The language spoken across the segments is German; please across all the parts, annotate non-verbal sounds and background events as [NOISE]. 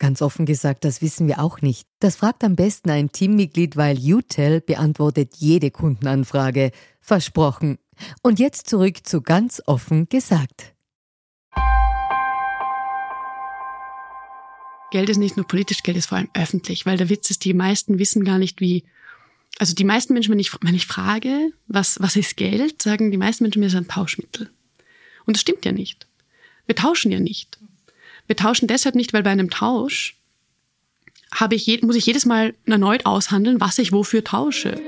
Ganz offen gesagt, das wissen wir auch nicht. Das fragt am besten ein Teammitglied, weil UTEL beantwortet jede Kundenanfrage. Versprochen. Und jetzt zurück zu ganz offen gesagt. Geld ist nicht nur politisch, Geld ist vor allem öffentlich, weil der Witz ist, die meisten wissen gar nicht, wie, also die meisten Menschen, wenn ich, wenn ich frage, was, was ist Geld, sagen die meisten Menschen mir, es ist ein Tauschmittel. Und das stimmt ja nicht. Wir tauschen ja nicht. Wir tauschen deshalb nicht, weil bei einem Tausch habe ich, muss ich jedes Mal erneut aushandeln, was ich wofür tausche.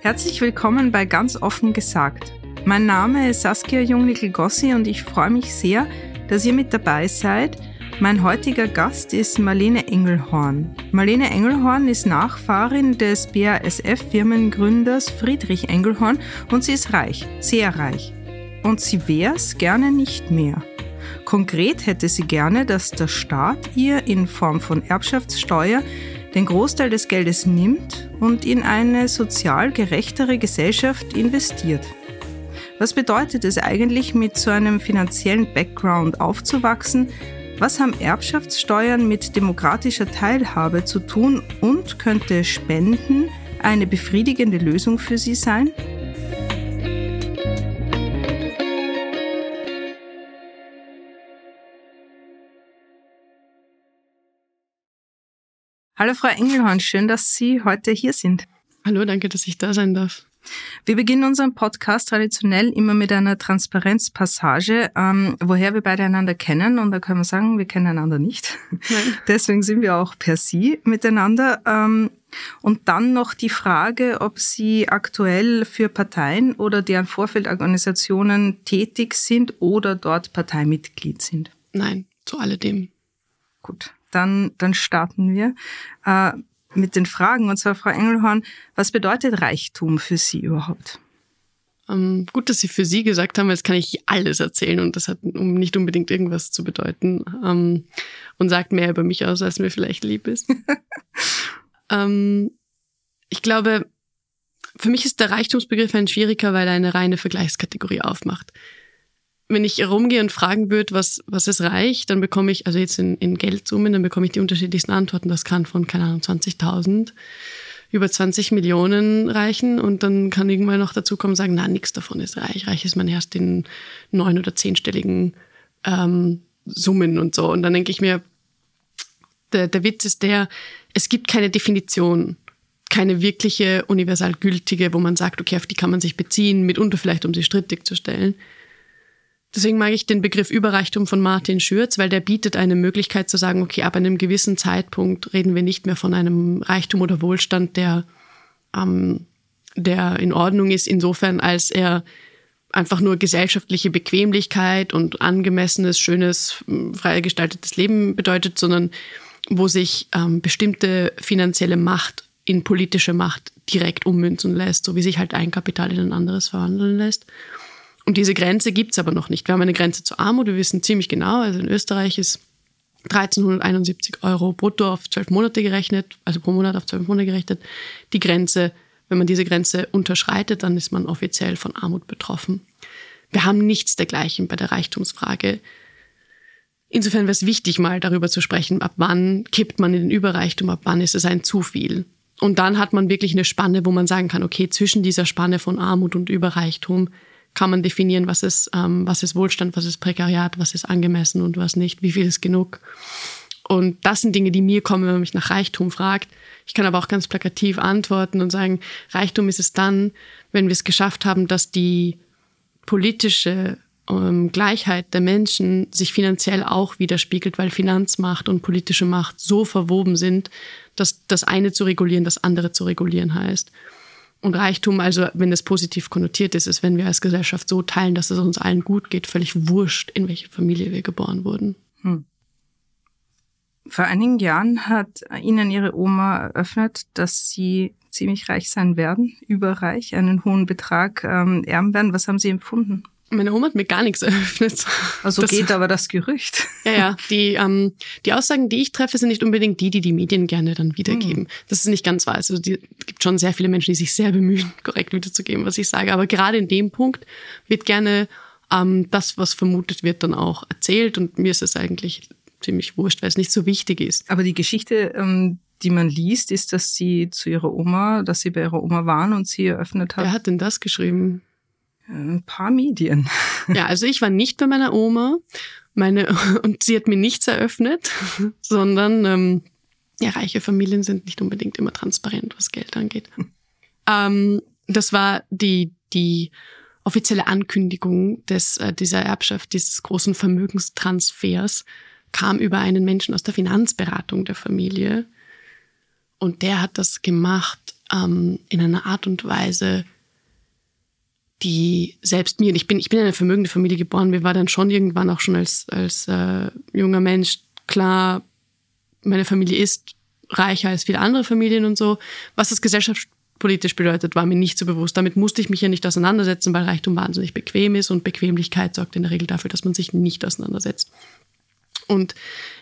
Herzlich willkommen bei Ganz offen gesagt. Mein Name ist Saskia Jungnickel-Gossi und ich freue mich sehr, dass ihr mit dabei seid mein heutiger Gast ist Marlene Engelhorn. Marlene Engelhorn ist Nachfahrin des BASF-Firmengründers Friedrich Engelhorn und sie ist reich, sehr reich. Und sie wär's gerne nicht mehr. Konkret hätte sie gerne, dass der Staat ihr in Form von Erbschaftssteuer den Großteil des Geldes nimmt und in eine sozial gerechtere Gesellschaft investiert. Was bedeutet es eigentlich, mit so einem finanziellen Background aufzuwachsen, was haben Erbschaftssteuern mit demokratischer Teilhabe zu tun und könnte Spenden eine befriedigende Lösung für Sie sein? Hallo Frau Engelhorn, schön, dass Sie heute hier sind. Hallo, danke, dass ich da sein darf. Wir beginnen unseren Podcast traditionell immer mit einer Transparenzpassage, ähm, woher wir beide einander kennen. Und da können wir sagen, wir kennen einander nicht. Nein. [LAUGHS] Deswegen sind wir auch per Sie miteinander. Ähm, und dann noch die Frage, ob Sie aktuell für Parteien oder deren Vorfeldorganisationen tätig sind oder dort Parteimitglied sind. Nein, zu alledem. Gut, dann, dann starten wir. Äh, mit den Fragen. Und zwar, Frau Engelhorn, was bedeutet Reichtum für Sie überhaupt? Ähm, gut, dass Sie für Sie gesagt haben, jetzt kann ich alles erzählen und das hat um nicht unbedingt irgendwas zu bedeuten ähm, und sagt mehr über mich aus, als mir vielleicht lieb ist. [LAUGHS] ähm, ich glaube, für mich ist der Reichtumsbegriff ein schwieriger, weil er eine reine Vergleichskategorie aufmacht wenn ich herumgehe und fragen würde, was, was ist reich, dann bekomme ich, also jetzt in, in Geldsummen, dann bekomme ich die unterschiedlichsten Antworten. Das kann von, keine Ahnung, 20.000 über 20 Millionen reichen und dann kann irgendwann noch dazu kommen sagen, na, nichts davon ist reich. Reich ist man erst in neun- oder zehnstelligen ähm, Summen und so. Und dann denke ich mir, der, der Witz ist der, es gibt keine Definition, keine wirkliche universal gültige, wo man sagt, okay, auf die kann man sich beziehen, mitunter vielleicht, um sie strittig zu stellen. Deswegen mag ich den Begriff Überreichtum von Martin Schürz, weil der bietet eine Möglichkeit zu sagen, okay, ab einem gewissen Zeitpunkt reden wir nicht mehr von einem Reichtum oder Wohlstand, der, ähm, der in Ordnung ist, insofern als er einfach nur gesellschaftliche Bequemlichkeit und angemessenes, schönes, frei gestaltetes Leben bedeutet, sondern wo sich ähm, bestimmte finanzielle Macht in politische Macht direkt ummünzen lässt, so wie sich halt ein Kapital in ein anderes verwandeln lässt. Und diese Grenze gibt's aber noch nicht. Wir haben eine Grenze zur Armut. Wir wissen ziemlich genau, also in Österreich ist 1371 Euro brutto auf zwölf Monate gerechnet, also pro Monat auf zwölf Monate gerechnet, die Grenze. Wenn man diese Grenze unterschreitet, dann ist man offiziell von Armut betroffen. Wir haben nichts dergleichen bei der Reichtumsfrage. Insofern wäre es wichtig, mal darüber zu sprechen, ab wann kippt man in den Überreichtum, ab wann ist es ein zu viel. Und dann hat man wirklich eine Spanne, wo man sagen kann, okay, zwischen dieser Spanne von Armut und Überreichtum kann man definieren, was ist, ähm, was ist Wohlstand, was ist Prekariat, was ist angemessen und was nicht, wie viel ist genug. Und das sind Dinge, die mir kommen, wenn man mich nach Reichtum fragt. Ich kann aber auch ganz plakativ antworten und sagen, Reichtum ist es dann, wenn wir es geschafft haben, dass die politische ähm, Gleichheit der Menschen sich finanziell auch widerspiegelt, weil Finanzmacht und politische Macht so verwoben sind, dass das eine zu regulieren, das andere zu regulieren heißt. Und Reichtum, also wenn es positiv konnotiert ist, ist, wenn wir als Gesellschaft so teilen, dass es uns allen gut geht, völlig wurscht, in welche Familie wir geboren wurden. Hm. Vor einigen Jahren hat Ihnen Ihre Oma eröffnet, dass Sie ziemlich reich sein werden, überreich, einen hohen Betrag ähm, erben werden. Was haben Sie empfunden? Meine Oma hat mir gar nichts [LAUGHS] eröffnet. Also das, geht aber das Gerücht. Ja, ja. Die, ähm, die Aussagen, die ich treffe, sind nicht unbedingt die, die die Medien gerne dann wiedergeben. Mhm. Das ist nicht ganz wahr. Also es gibt schon sehr viele Menschen, die sich sehr bemühen, [LAUGHS] korrekt wiederzugeben, was ich sage. Aber gerade in dem Punkt wird gerne ähm, das, was vermutet wird, dann auch erzählt. Und mir ist es eigentlich ziemlich wurscht, weil es nicht so wichtig ist. Aber die Geschichte, ähm, die man liest, ist, dass sie zu ihrer Oma, dass sie bei ihrer Oma waren und sie eröffnet hat. Wer hat denn das geschrieben? Ein paar Medien. [LAUGHS] Ja, also ich war nicht bei meiner Oma, meine [LAUGHS] und sie hat mir nichts eröffnet, [LAUGHS] sondern ähm, ja, reiche Familien sind nicht unbedingt immer transparent, was Geld angeht. Ähm, das war die die offizielle Ankündigung des äh, dieser Erbschaft, dieses großen Vermögenstransfers kam über einen Menschen aus der Finanzberatung der Familie und der hat das gemacht ähm, in einer Art und Weise, die selbst mir, ich bin, ich bin in eine vermögende Familie geboren, mir war dann schon irgendwann auch schon als, als äh, junger Mensch klar, meine Familie ist reicher als viele andere Familien und so. Was das gesellschaftspolitisch bedeutet, war mir nicht so bewusst. Damit musste ich mich ja nicht auseinandersetzen, weil Reichtum wahnsinnig bequem ist und Bequemlichkeit sorgt in der Regel dafür, dass man sich nicht auseinandersetzt. Und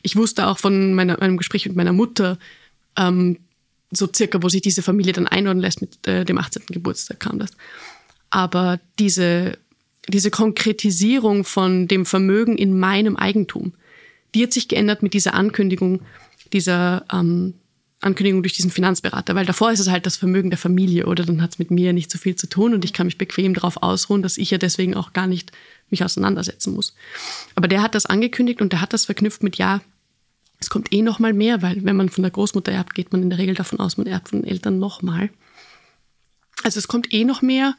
ich wusste auch von meiner, meinem Gespräch mit meiner Mutter, ähm, so circa, wo sich diese Familie dann einordnen lässt, mit äh, dem 18. Geburtstag kam das. Aber diese, diese Konkretisierung von dem Vermögen in meinem Eigentum, die hat sich geändert mit dieser Ankündigung, dieser ähm, Ankündigung durch diesen Finanzberater, weil davor ist es halt das Vermögen der Familie oder dann hat es mit mir nicht so viel zu tun und ich kann mich bequem darauf ausruhen, dass ich ja deswegen auch gar nicht mich auseinandersetzen muss. Aber der hat das angekündigt und der hat das verknüpft mit ja, es kommt eh noch mal mehr, weil wenn man von der Großmutter erbt, geht man in der Regel davon aus, man erbt von den Eltern noch mal. Also es kommt eh noch mehr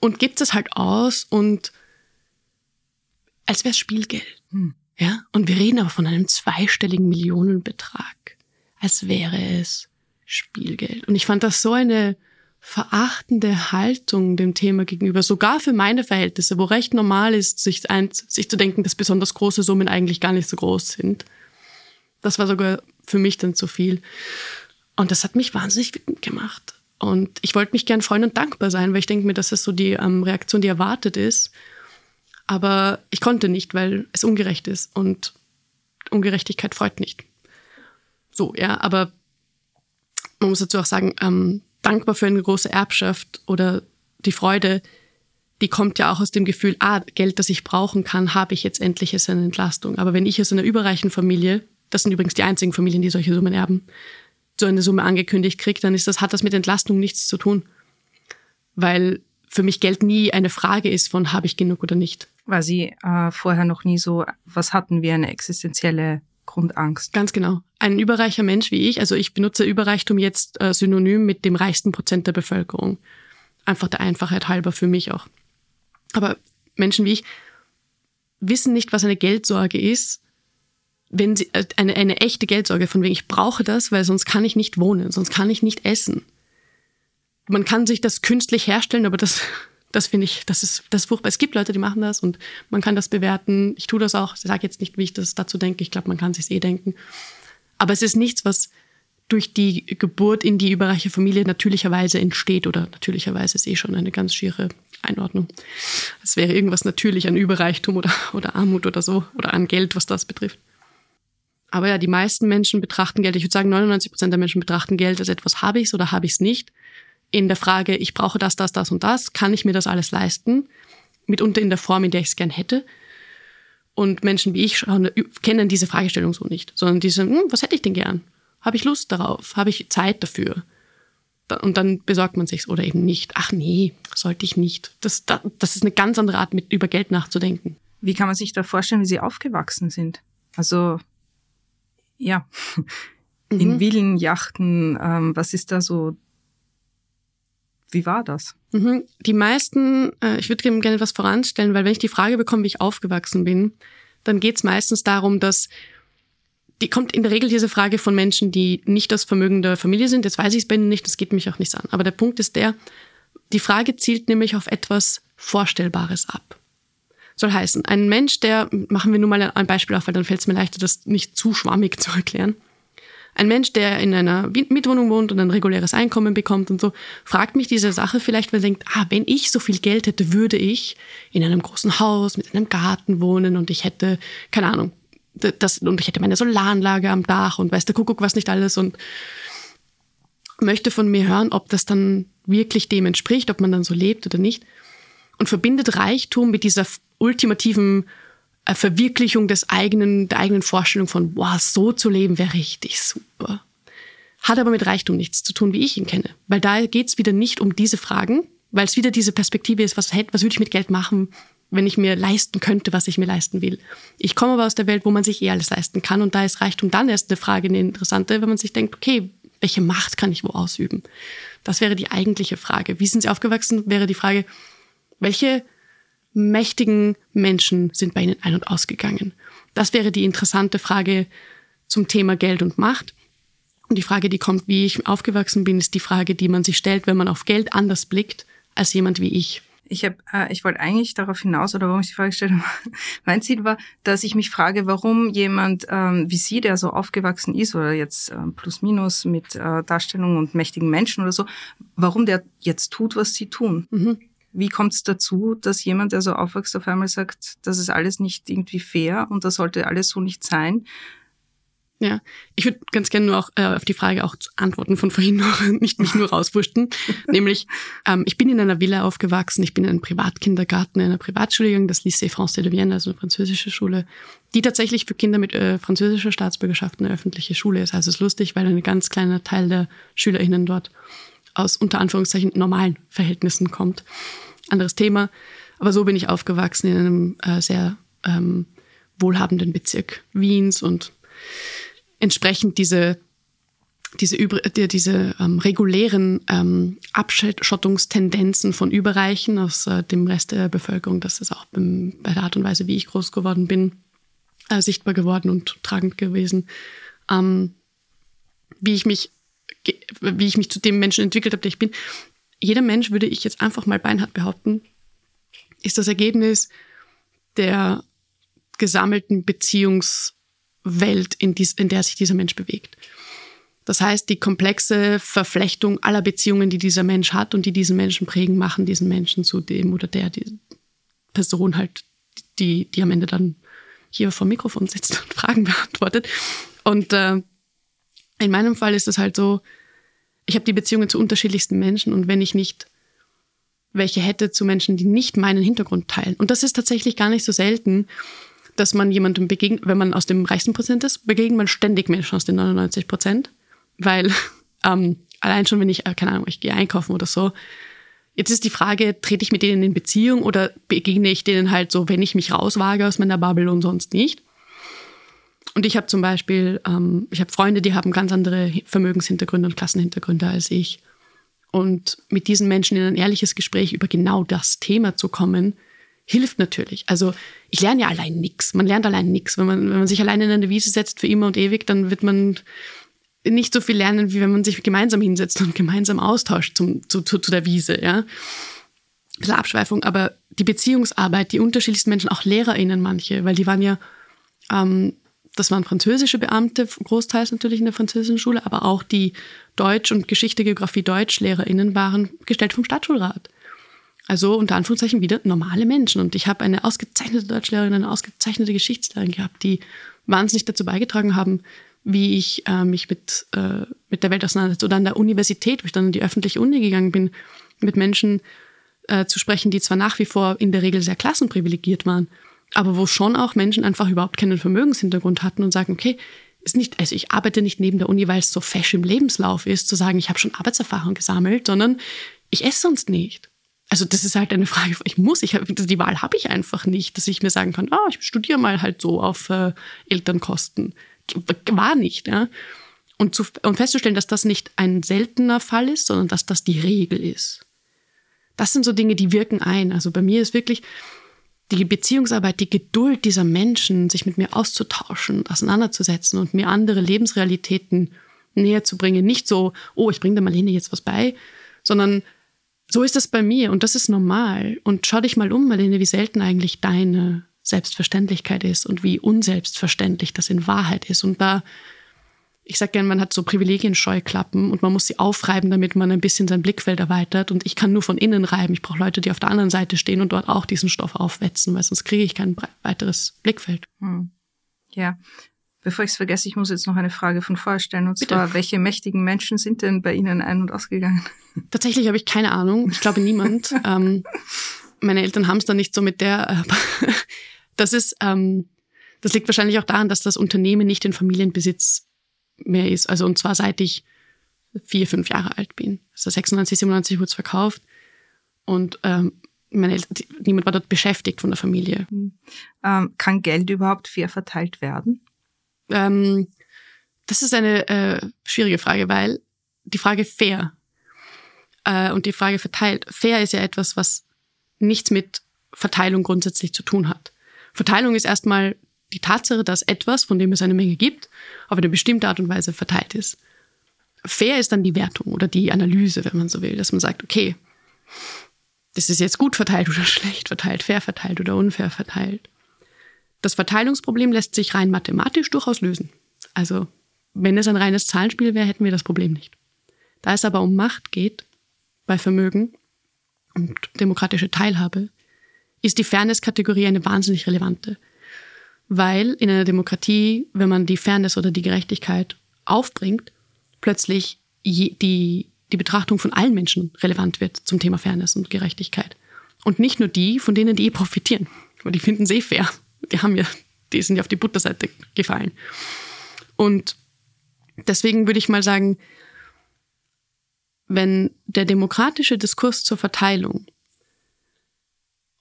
und gibt es halt aus und als wäre es Spielgeld. Hm. Ja, und wir reden aber von einem zweistelligen Millionenbetrag, als wäre es Spielgeld. Und ich fand das so eine verachtende Haltung dem Thema gegenüber, sogar für meine Verhältnisse, wo recht normal ist, sich, ein, sich zu denken, dass besonders große Summen eigentlich gar nicht so groß sind. Das war sogar für mich dann zu viel. Und das hat mich wahnsinnig wütend gemacht. Und ich wollte mich gern freuen und dankbar sein, weil ich denke mir, das ist so die ähm, Reaktion, die erwartet ist. Aber ich konnte nicht, weil es ungerecht ist und Ungerechtigkeit freut nicht. So, ja, aber man muss dazu auch sagen, ähm, dankbar für eine große Erbschaft oder die Freude, die kommt ja auch aus dem Gefühl, ah, Geld, das ich brauchen kann, habe ich jetzt endlich als eine Entlastung. Aber wenn ich aus einer überreichen Familie, das sind übrigens die einzigen Familien, die solche Summen erben, so eine Summe angekündigt kriege, dann ist das, hat das mit Entlastung nichts zu tun. Weil für mich Geld nie eine Frage ist von, habe ich genug oder nicht. War sie äh, vorher noch nie so, was hatten wir, eine existenzielle Grundangst? Ganz genau. Ein überreicher Mensch wie ich, also ich benutze Überreichtum jetzt äh, synonym mit dem reichsten Prozent der Bevölkerung. Einfach der Einfachheit halber für mich auch. Aber Menschen wie ich wissen nicht, was eine Geldsorge ist wenn sie äh, eine, eine echte Geldsorge von wegen, ich brauche das, weil sonst kann ich nicht wohnen, sonst kann ich nicht essen. Man kann sich das künstlich herstellen, aber das, [LAUGHS] das finde ich, das ist, das ist furchtbar. Es gibt Leute, die machen das und man kann das bewerten. Ich tue das auch. Ich sage jetzt nicht, wie ich das dazu denke. Ich glaube, man kann sich eh denken. Aber es ist nichts, was durch die Geburt in die überreiche Familie natürlicherweise entsteht oder natürlicherweise ist eh schon eine ganz schiere Einordnung. Es wäre irgendwas natürlich an Überreichtum oder, oder Armut oder so oder an Geld, was das betrifft. Aber ja, die meisten Menschen betrachten Geld, ich würde sagen 99 Prozent der Menschen betrachten Geld als etwas, habe ich es oder habe ich es nicht. In der Frage, ich brauche das, das, das und das, kann ich mir das alles leisten? Mitunter in der Form, in der ich es gern hätte. Und Menschen wie ich schauen, kennen diese Fragestellung so nicht, sondern diese, hm, was hätte ich denn gern? Habe ich Lust darauf? Habe ich Zeit dafür? Und dann besorgt man sich's oder eben nicht. Ach nee, sollte ich nicht. Das, das, das ist eine ganz andere Art, mit über Geld nachzudenken. Wie kann man sich da vorstellen, wie Sie aufgewachsen sind? Also Ja, mhm. in Villen, Yachten, ähm, was ist da so wie war das? Mhm. Die meisten, äh, ich würde gerne etwas voranstellen, weil wenn ich die Frage bekomme, wie ich aufgewachsen bin, dann geht es meistens darum, dass die kommt in der Regel diese Frage von Menschen, die nicht aus vermögender Familie sind. Jetzt weiß ich es bei Ihnen nicht, das geht mich auch nichts an. Aber der Punkt ist der, die Frage zielt nämlich auf etwas Vorstellbares ab. Soll heißen, ein Mensch, der, machen wir nur mal ein Beispiel auf, weil dann fällt es mir leichter, das nicht zu schwammig [LAUGHS] zu erklären. Ein Mensch, der in einer Mietwohnung wohnt und ein reguläres Einkommen bekommt und so, fragt mich diese Sache vielleicht, weil er denkt, ah, wenn ich so viel Geld hätte, würde ich in einem großen Haus mit einem Garten wohnen und ich hätte, keine Ahnung, das, und ich hätte meine Solaranlage am Dach und weiß der Kuckuck was nicht alles und möchte von mir hören, ob das dann wirklich dem entspricht, ob man dann so lebt oder nicht. Und verbindet Reichtum mit dieser ultimativen äh, Verwirklichung des eigenen, der eigenen Vorstellung von, wow, so zu leben wäre richtig super. Hat aber mit Reichtum nichts zu tun, wie ich ihn kenne. Weil da geht's wieder nicht um diese Fragen, weil es wieder diese Perspektive ist, was, was würde ich mit Geld machen, wenn ich mir leisten könnte, was ich mir leisten will. Ich komme aber aus der Welt, wo man sich eh alles leisten kann und da ist Reichtum dann erst eine Frage, eine interessante, wenn man sich denkt, okay, welche Macht kann ich wo ausüben? Das wäre die eigentliche Frage. Wie sind Sie aufgewachsen? Wäre die Frage, welche mächtigen Menschen sind bei Ihnen ein- und ausgegangen? Das wäre die interessante Frage zum Thema Geld und Macht. Und die Frage, die kommt, wie ich aufgewachsen bin, ist die Frage, die man sich stellt, wenn man auf Geld anders blickt als jemand wie ich. Ich habe, äh, ich wollte eigentlich darauf hinaus, oder warum ich die Frage gestellt habe, [LAUGHS] mein Ziel war, dass ich mich frage, warum jemand ähm, wie Sie, der so aufgewachsen ist, oder jetzt äh, plus minus mit äh, Darstellung und mächtigen Menschen oder so, warum der jetzt tut, was Sie tun. Mhm. Wie kommt es dazu, dass jemand, der so aufwächst, auf einmal sagt, das ist alles nicht irgendwie fair und das sollte alles so nicht sein? Ja, ich würde ganz gerne nur auch äh, auf die Frage auch antworten von vorhin noch, [LAUGHS] nicht mich nur rauswursten. [LAUGHS] Nämlich, ähm, ich bin in einer Villa aufgewachsen, ich bin in einem Privatkindergarten, in einer Privatschule gegangen, das Lycée Français de Vienne, also eine französische Schule, die tatsächlich für Kinder mit äh, französischer Staatsbürgerschaft eine öffentliche Schule ist. Also es ist lustig, weil ein ganz kleiner Teil der SchülerInnen dort aus unter Anführungszeichen normalen Verhältnissen kommt anderes Thema. Aber so bin ich aufgewachsen in einem äh, sehr ähm, wohlhabenden Bezirk Wiens und entsprechend diese diese, diese ähm, regulären ähm, Abschottungstendenzen von Überreichen aus äh, dem Rest der Bevölkerung, das ist auch beim, bei der Art und Weise, wie ich groß geworden bin, äh, sichtbar geworden und tragend gewesen. Ähm, wie ich mich wie ich mich zu dem Menschen entwickelt habe, der ich bin jeder Mensch, würde ich jetzt einfach mal beinhart behaupten, ist das Ergebnis der gesammelten Beziehungswelt, in, dies, in der sich dieser Mensch bewegt. Das heißt, die komplexe Verflechtung aller Beziehungen, die dieser Mensch hat und die diesen Menschen prägen, machen diesen Menschen zu dem oder der die Person halt, die, die am Ende dann hier vor dem Mikrofon sitzt [LAUGHS] und Fragen beantwortet. Und äh, in meinem Fall ist es halt so, ich habe die Beziehungen zu unterschiedlichsten Menschen und wenn ich nicht welche hätte zu Menschen, die nicht meinen Hintergrund teilen. Und das ist tatsächlich gar nicht so selten, dass man jemandem begegnet, wenn man aus dem reichsten Prozent ist, begegnet man ständig Menschen aus den 99 Prozent. Weil [LAUGHS] ähm, allein schon, wenn ich, äh, keine Ahnung, ich gehe einkaufen oder so, jetzt ist die Frage, trete ich mit denen in Beziehung oder begegne ich denen halt so, wenn ich mich rauswage aus meiner Bubble und sonst nicht? Und ich habe zum Beispiel, ähm, ich habe Freunde, die haben ganz andere Vermögenshintergründe und Klassenhintergründe als ich. Und mit diesen Menschen in ein ehrliches Gespräch über genau das Thema zu kommen, hilft natürlich. Also ich lerne ja allein nichts. Man lernt allein nichts. Wenn man, wenn man sich allein in eine Wiese setzt für immer und ewig, dann wird man nicht so viel lernen, wie wenn man sich gemeinsam hinsetzt und gemeinsam austauscht zum, zu, zu, zu der Wiese. Ja? Bisschen Abschweifung, aber die Beziehungsarbeit, die unterschiedlichsten Menschen, auch LehrerInnen manche, weil die waren ja ähm, das waren französische Beamte, großteils natürlich in der französischen Schule, aber auch die Deutsch- und Geschichte, Geografie, DeutschlehrerInnen waren gestellt vom Stadtschulrat. Also unter Anführungszeichen wieder normale Menschen. Und ich habe eine ausgezeichnete Deutschlehrerin, eine ausgezeichnete Geschichtslehrerin gehabt, die wahnsinnig dazu beigetragen haben, wie ich äh, mich mit, äh, mit der Welt auseinandersetze. Oder an der Universität, wo ich dann in die öffentliche Uni gegangen bin, mit Menschen äh, zu sprechen, die zwar nach wie vor in der Regel sehr klassenprivilegiert waren, aber wo schon auch Menschen einfach überhaupt keinen Vermögenshintergrund hatten und sagen, okay, ist nicht, also ich arbeite nicht neben der Uni, weil es so fesch im Lebenslauf ist, zu sagen, ich habe schon Arbeitserfahrung gesammelt, sondern ich esse sonst nicht. Also das ist halt eine Frage, ich muss, ich hab, die Wahl habe ich einfach nicht, dass ich mir sagen kann, ah, ich studiere mal halt so auf äh, Elternkosten. war nicht. Ja? Und, zu, und festzustellen, dass das nicht ein seltener Fall ist, sondern dass das die Regel ist. Das sind so Dinge, die wirken ein. Also bei mir ist wirklich die Beziehungsarbeit, die Geduld dieser Menschen, sich mit mir auszutauschen, auseinanderzusetzen und mir andere Lebensrealitäten näher zu bringen. Nicht so, oh, ich bringe der Marlene jetzt was bei, sondern so ist das bei mir und das ist normal. Und schau dich mal um, Marlene, wie selten eigentlich deine Selbstverständlichkeit ist und wie unselbstverständlich das in Wahrheit ist. Und da, ich sage gerne, man hat so Privilegienscheuklappen und man muss sie aufreiben, damit man ein bisschen sein Blickfeld erweitert. Und ich kann nur von innen reiben. Ich brauche Leute, die auf der anderen Seite stehen und dort auch diesen Stoff aufwetzen, weil sonst kriege ich kein weiteres Blickfeld. Hm. Ja, Bevor ich es vergesse, ich muss jetzt noch eine Frage von vorher stellen. Und Bitte. zwar, welche mächtigen Menschen sind denn bei Ihnen ein- und ausgegangen? [LAUGHS] Tatsächlich habe ich keine Ahnung. Ich glaube niemand. [LAUGHS] ähm, meine Eltern haben es dann nicht so mit der. Äh, [LAUGHS] das ist, ähm, das liegt wahrscheinlich auch daran, dass das Unternehmen nicht in Familienbesitz mehr ist. Also und zwar seit ich vier, fünf Jahre alt bin. Also 96, 97 wurde es verkauft. Und ähm, meine Eltern, niemand war dort beschäftigt von der Familie. Hm. Ähm, kann Geld überhaupt fair verteilt werden? Ähm, das ist eine äh, schwierige Frage, weil die Frage fair äh, und die Frage verteilt. Fair ist ja etwas, was nichts mit Verteilung grundsätzlich zu tun hat. Verteilung ist erstmal die Tatsache, dass etwas, von dem es eine Menge gibt, auf eine bestimmte Art und Weise verteilt ist. Fair ist dann die Wertung oder die Analyse, wenn man so will, dass man sagt, okay, das ist jetzt gut verteilt oder [LAUGHS] schlecht verteilt, fair verteilt oder unfair verteilt. Das Verteilungsproblem lässt sich rein mathematisch durchaus lösen. Also wenn es ein reines Zahlenspiel wäre, hätten wir das Problem nicht. Da es aber um Macht geht, bei Vermögen und demokratische Teilhabe, ist die Fairness-Kategorie eine wahnsinnig relevante. Weil in einer Demokratie, wenn man die Fairness oder die Gerechtigkeit aufbringt, plötzlich die, die Betrachtung von allen Menschen relevant wird zum Thema Fairness und Gerechtigkeit. Und nicht nur die, von denen die eh profitieren, weil die finden sie eh fair die haben ja, die sind ja auf die Butterseite gefallen. Und deswegen würde ich mal sagen, wenn der demokratische Diskurs zur Verteilung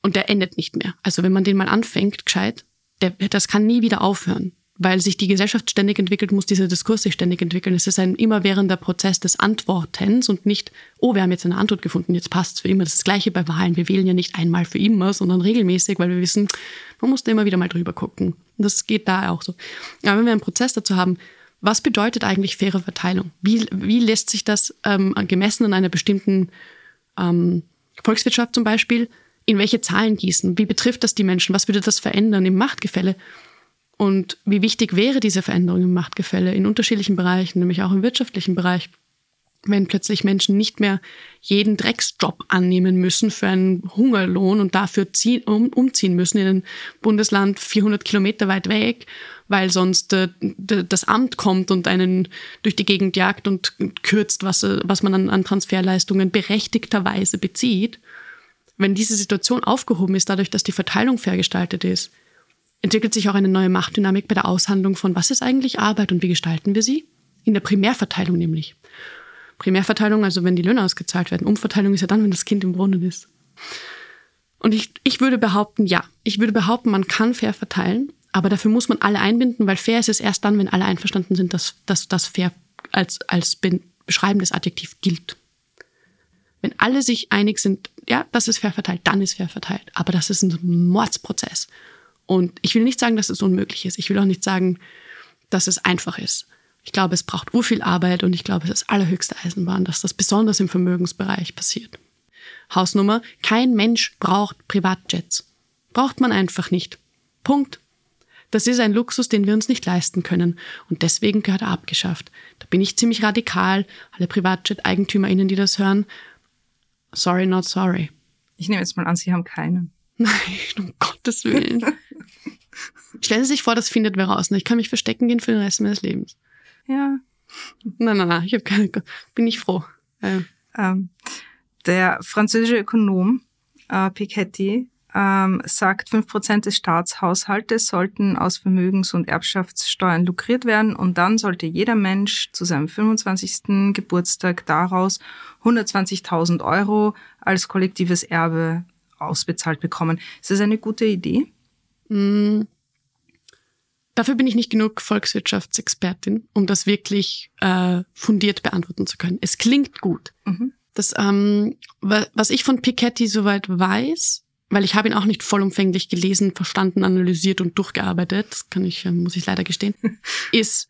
und der endet nicht mehr. Also wenn man den mal anfängt, gescheit, der, das kann nie wieder aufhören weil sich die Gesellschaft ständig entwickelt, muss dieser Diskurs sich ständig entwickeln. Es ist ein immerwährender Prozess des Antwortens und nicht, oh, wir haben jetzt eine Antwort gefunden, jetzt passt es für immer. Das ist das Gleiche bei Wahlen. Wir wählen ja nicht einmal für immer, sondern regelmäßig, weil wir wissen, man muss da immer wieder mal drüber gucken. Und das geht da auch so. Aber wenn wir einen Prozess dazu haben, was bedeutet eigentlich faire Verteilung? Wie, wie lässt sich das ähm, gemessen an einer bestimmten ähm, Volkswirtschaft zum Beispiel, in welche Zahlen gießen? Wie betrifft das die Menschen? Was würde das verändern im Machtgefälle? Und wie wichtig wäre diese Veränderung im Machtgefälle in unterschiedlichen Bereichen, nämlich auch im wirtschaftlichen Bereich, wenn plötzlich Menschen nicht mehr jeden Drecksjob annehmen müssen für einen Hungerlohn und dafür ziehen, um, umziehen müssen in ein Bundesland 400 Kilometer weit weg, weil sonst äh, das Amt kommt und einen durch die Gegend jagt und kürzt, was, was man an, an Transferleistungen berechtigterweise bezieht. Wenn diese Situation aufgehoben ist, dadurch, dass die Verteilung fair gestaltet ist, entwickelt sich auch eine neue Machtdynamik bei der Aushandlung von, was ist eigentlich Arbeit und wie gestalten wir sie? In der Primärverteilung nämlich. Primärverteilung, also wenn die Löhne ausgezahlt werden. Umverteilung ist ja dann, wenn das Kind im Brunnen ist. Und ich, ich würde behaupten, ja, ich würde behaupten, man kann fair verteilen, aber dafür muss man alle einbinden, weil fair ist es erst dann, wenn alle einverstanden sind, dass, das fair als, als beschreibendes Adjektiv gilt. Wenn alle sich einig sind, ja, das ist fair verteilt, dann ist fair verteilt. Aber das ist ein Mordsprozess. Und ich will nicht sagen, dass es unmöglich ist. Ich will auch nicht sagen, dass es einfach ist. Ich glaube, es braucht urviel Arbeit und ich glaube, es ist allerhöchste Eisenbahn, dass das besonders im Vermögensbereich passiert. Hausnummer, kein Mensch braucht Privatjets. Braucht man einfach nicht. Punkt. Das ist ein Luxus, den wir uns nicht leisten können und deswegen gehört er abgeschafft. Da bin ich ziemlich radikal. Alle Privatjet-EigentümerInnen, die das hören, sorry, not sorry. Ich nehme jetzt mal an, Sie haben keinen. Nein, um Gottes Willen. Stellen Sie sich vor, das findet wer raus. Ne? Ich kann mich verstecken gehen für den Rest meines Lebens. Ja. Nein, nein, nein, ich habe keine, bin ich froh. Ähm. Ähm, der französische Ökonom äh, Piketty ähm, sagt, fünf Prozent des Staatshaushaltes sollten aus Vermögens- und Erbschaftssteuern lukriert werden und dann sollte jeder Mensch zu seinem 25. Geburtstag daraus 120.000 Euro als kollektives Erbe ausbezahlt bekommen. Ist das eine gute Idee? Mm. dafür bin ich nicht genug Volkswirtschaftsexpertin, um das wirklich äh, fundiert beantworten zu können. Es klingt gut. Mhm. Das, ähm, was ich von Piketty soweit weiß, weil ich habe ihn auch nicht vollumfänglich gelesen, verstanden, analysiert und durchgearbeitet, das kann ich, äh, muss ich leider gestehen, [LAUGHS] ist,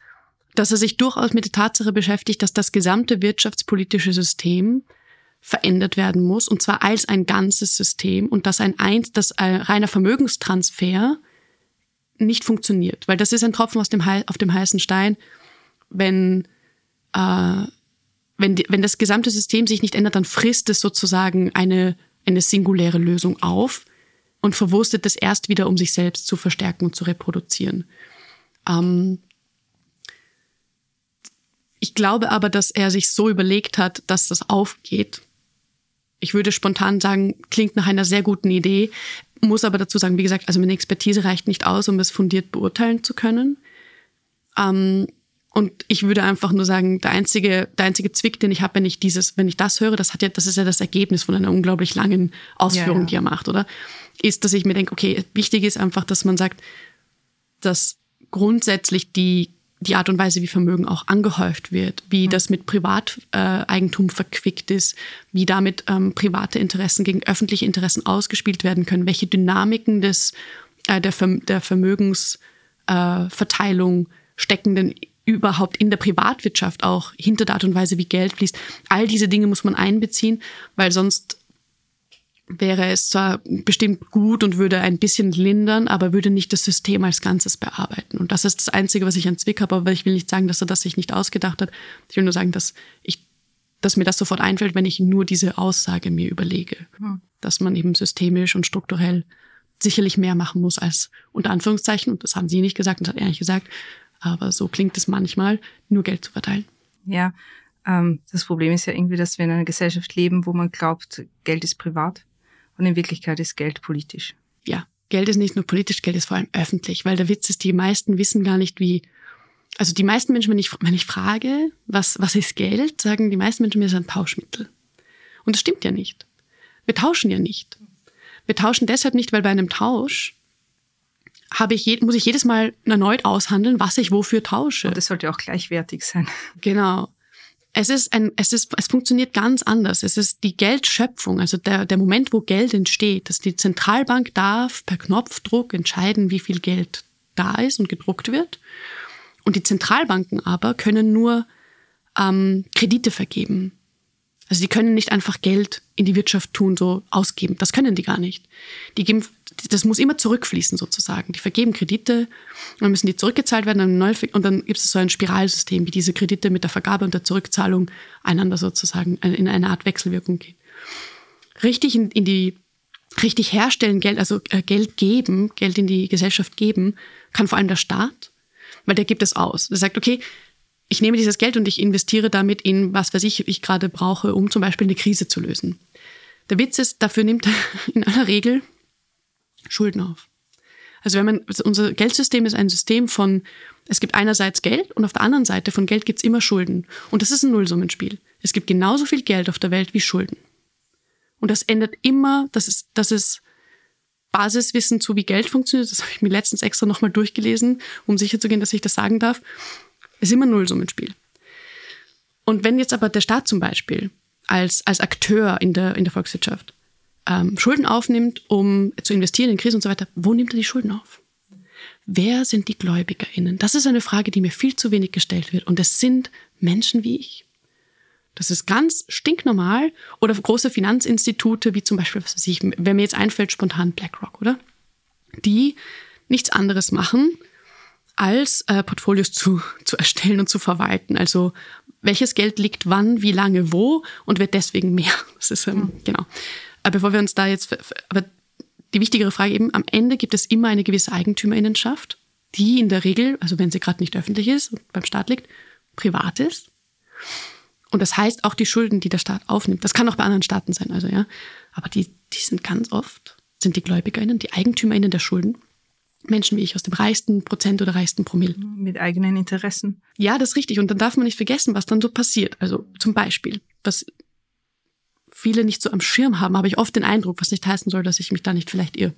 dass er sich durchaus mit der Tatsache beschäftigt, dass das gesamte wirtschaftspolitische System verändert werden muss, und zwar als ein ganzes System. Und dass ein eins, dass ein reiner Vermögenstransfer nicht funktioniert, weil das ist ein Tropfen aus dem auf dem heißen Stein, wenn äh, wenn, die, wenn das gesamte System sich nicht ändert, dann frisst es sozusagen eine eine singuläre Lösung auf und verwurstet es erst wieder, um sich selbst zu verstärken und zu reproduzieren. Ähm, ich glaube aber, dass er sich so überlegt hat, dass das aufgeht ich würde spontan sagen, klingt nach einer sehr guten Idee, muss aber dazu sagen, wie gesagt, also meine Expertise reicht nicht aus, um es fundiert beurteilen zu können. Ähm, und ich würde einfach nur sagen, der einzige, der einzige Zwick, den ich habe, wenn ich dieses, wenn ich das höre, das hat ja, das ist ja das Ergebnis von einer unglaublich langen Ausführung, ja, ja. die er macht, oder? Ist, dass ich mir denke, okay, wichtig ist einfach, dass man sagt, dass grundsätzlich die die Art und Weise, wie Vermögen auch angehäuft wird, wie mhm. das mit Privateigentum äh, verquickt ist, wie damit ähm, private Interessen gegen öffentliche Interessen ausgespielt werden können, welche Dynamiken des, äh, der, Verm der Vermögensverteilung äh, stecken denn überhaupt in der Privatwirtschaft auch hinter der Art und Weise, wie Geld fließt. All diese Dinge muss man einbeziehen, weil sonst wäre es zwar bestimmt gut und würde ein bisschen lindern, aber würde nicht das System als Ganzes bearbeiten. Und das ist das Einzige, was ich an Zwick habe, aber ich will nicht sagen, dass er das sich nicht ausgedacht hat. Ich will nur sagen, dass ich, dass mir das sofort einfällt, wenn ich nur diese Aussage mir überlege. Hm. Dass man eben systemisch und strukturell sicherlich mehr machen muss als unter Anführungszeichen, und das haben Sie nicht gesagt, und das hat er nicht gesagt, aber so klingt es manchmal, nur Geld zu verteilen. Ja, ähm, das Problem ist ja irgendwie, dass wir in einer Gesellschaft leben, wo man glaubt, Geld ist privat und in Wirklichkeit ist Geld politisch. Ja, Geld ist nicht nur politisch, Geld ist vor allem öffentlich, weil der Witz ist, die meisten wissen gar nicht, wie, also die meisten Menschen, wenn ich, wenn ich frage, was, was ist Geld, sagen die meisten Menschen mir, es ist ein Tauschmittel. Und das stimmt ja nicht. Wir tauschen ja nicht. Wir tauschen deshalb nicht, weil bei einem Tausch habe ich je, muss ich jedes Mal erneut aushandeln, was ich wofür tausche. Und es sollte auch gleichwertig sein. Genau. Es ist ein, es ist, es funktioniert ganz anders. Es ist die Geldschöpfung, also der, der Moment, wo Geld entsteht, dass die Zentralbank darf per Knopfdruck entscheiden, wie viel Geld da ist und gedruckt wird. Und die Zentralbanken aber können nur ähm, Kredite vergeben. Also die können nicht einfach Geld in die Wirtschaft tun, so ausgeben. Das können die gar nicht. Die geben, das muss immer zurückfließen sozusagen. Die vergeben Kredite, dann müssen die zurückgezahlt werden und dann gibt es so ein Spiralsystem, wie diese Kredite mit der Vergabe und der Zurückzahlung einander sozusagen in eine Art Wechselwirkung gehen. Richtig in, in die richtig herstellen Geld, also äh, Geld geben, Geld in die Gesellschaft geben, kann vor allem der Staat, weil der gibt es aus. Der sagt, okay, ich nehme dieses Geld und ich investiere damit in was, was ich, ich gerade brauche, um zum Beispiel eine Krise zu lösen. Der Witz ist, dafür nimmt er [LAUGHS] in aller Regel Schulden auf. Also wenn man, also unser Geldsystem ist ein System von, es gibt einerseits Geld und auf der anderen Seite von Geld gibt es immer Schulden. Und das ist ein Nullsummenspiel. Es gibt genauso viel Geld auf der Welt wie Schulden. Und das ändert immer, das ist, das ist Basiswissen zu, wie Geld funktioniert. Das habe ich mir letztens extra nochmal durchgelesen, um sicherzugehen, dass ich das sagen darf ist immer Nullsummenspiel. Und wenn jetzt aber der Staat zum Beispiel als, als Akteur in der, in der Volkswirtschaft ähm, Schulden aufnimmt, um zu investieren in Krisen und so weiter, wo nimmt er die Schulden auf? Wer sind die GläubigerInnen? Das ist eine Frage, die mir viel zu wenig gestellt wird. Und es sind Menschen wie ich. Das ist ganz stinknormal. Oder große Finanzinstitute, wie zum Beispiel, was weiß ich, wenn mir jetzt einfällt, spontan BlackRock, oder? Die nichts anderes machen, als äh, Portfolios zu, [LAUGHS] zu erstellen und zu verwalten. Also welches Geld liegt wann, wie lange, wo und wird deswegen mehr. Das ist ähm, mhm. genau. Aber bevor wir uns da jetzt, aber die wichtigere Frage eben: Am Ende gibt es immer eine gewisse Eigentümerinnenschaft, die in der Regel, also wenn sie gerade nicht öffentlich ist und beim Staat liegt, privat ist. Und das heißt auch die Schulden, die der Staat aufnimmt. Das kann auch bei anderen Staaten sein, also ja. Aber die, die sind ganz oft sind die GläubigerInnen, die EigentümerInnen der Schulden. Menschen wie ich aus dem reichsten Prozent oder reichsten Promille. Mit eigenen Interessen. Ja, das ist richtig. Und dann darf man nicht vergessen, was dann so passiert. Also zum Beispiel, was viele nicht so am Schirm haben, habe ich oft den Eindruck, was nicht heißen soll, dass ich mich da nicht vielleicht irre.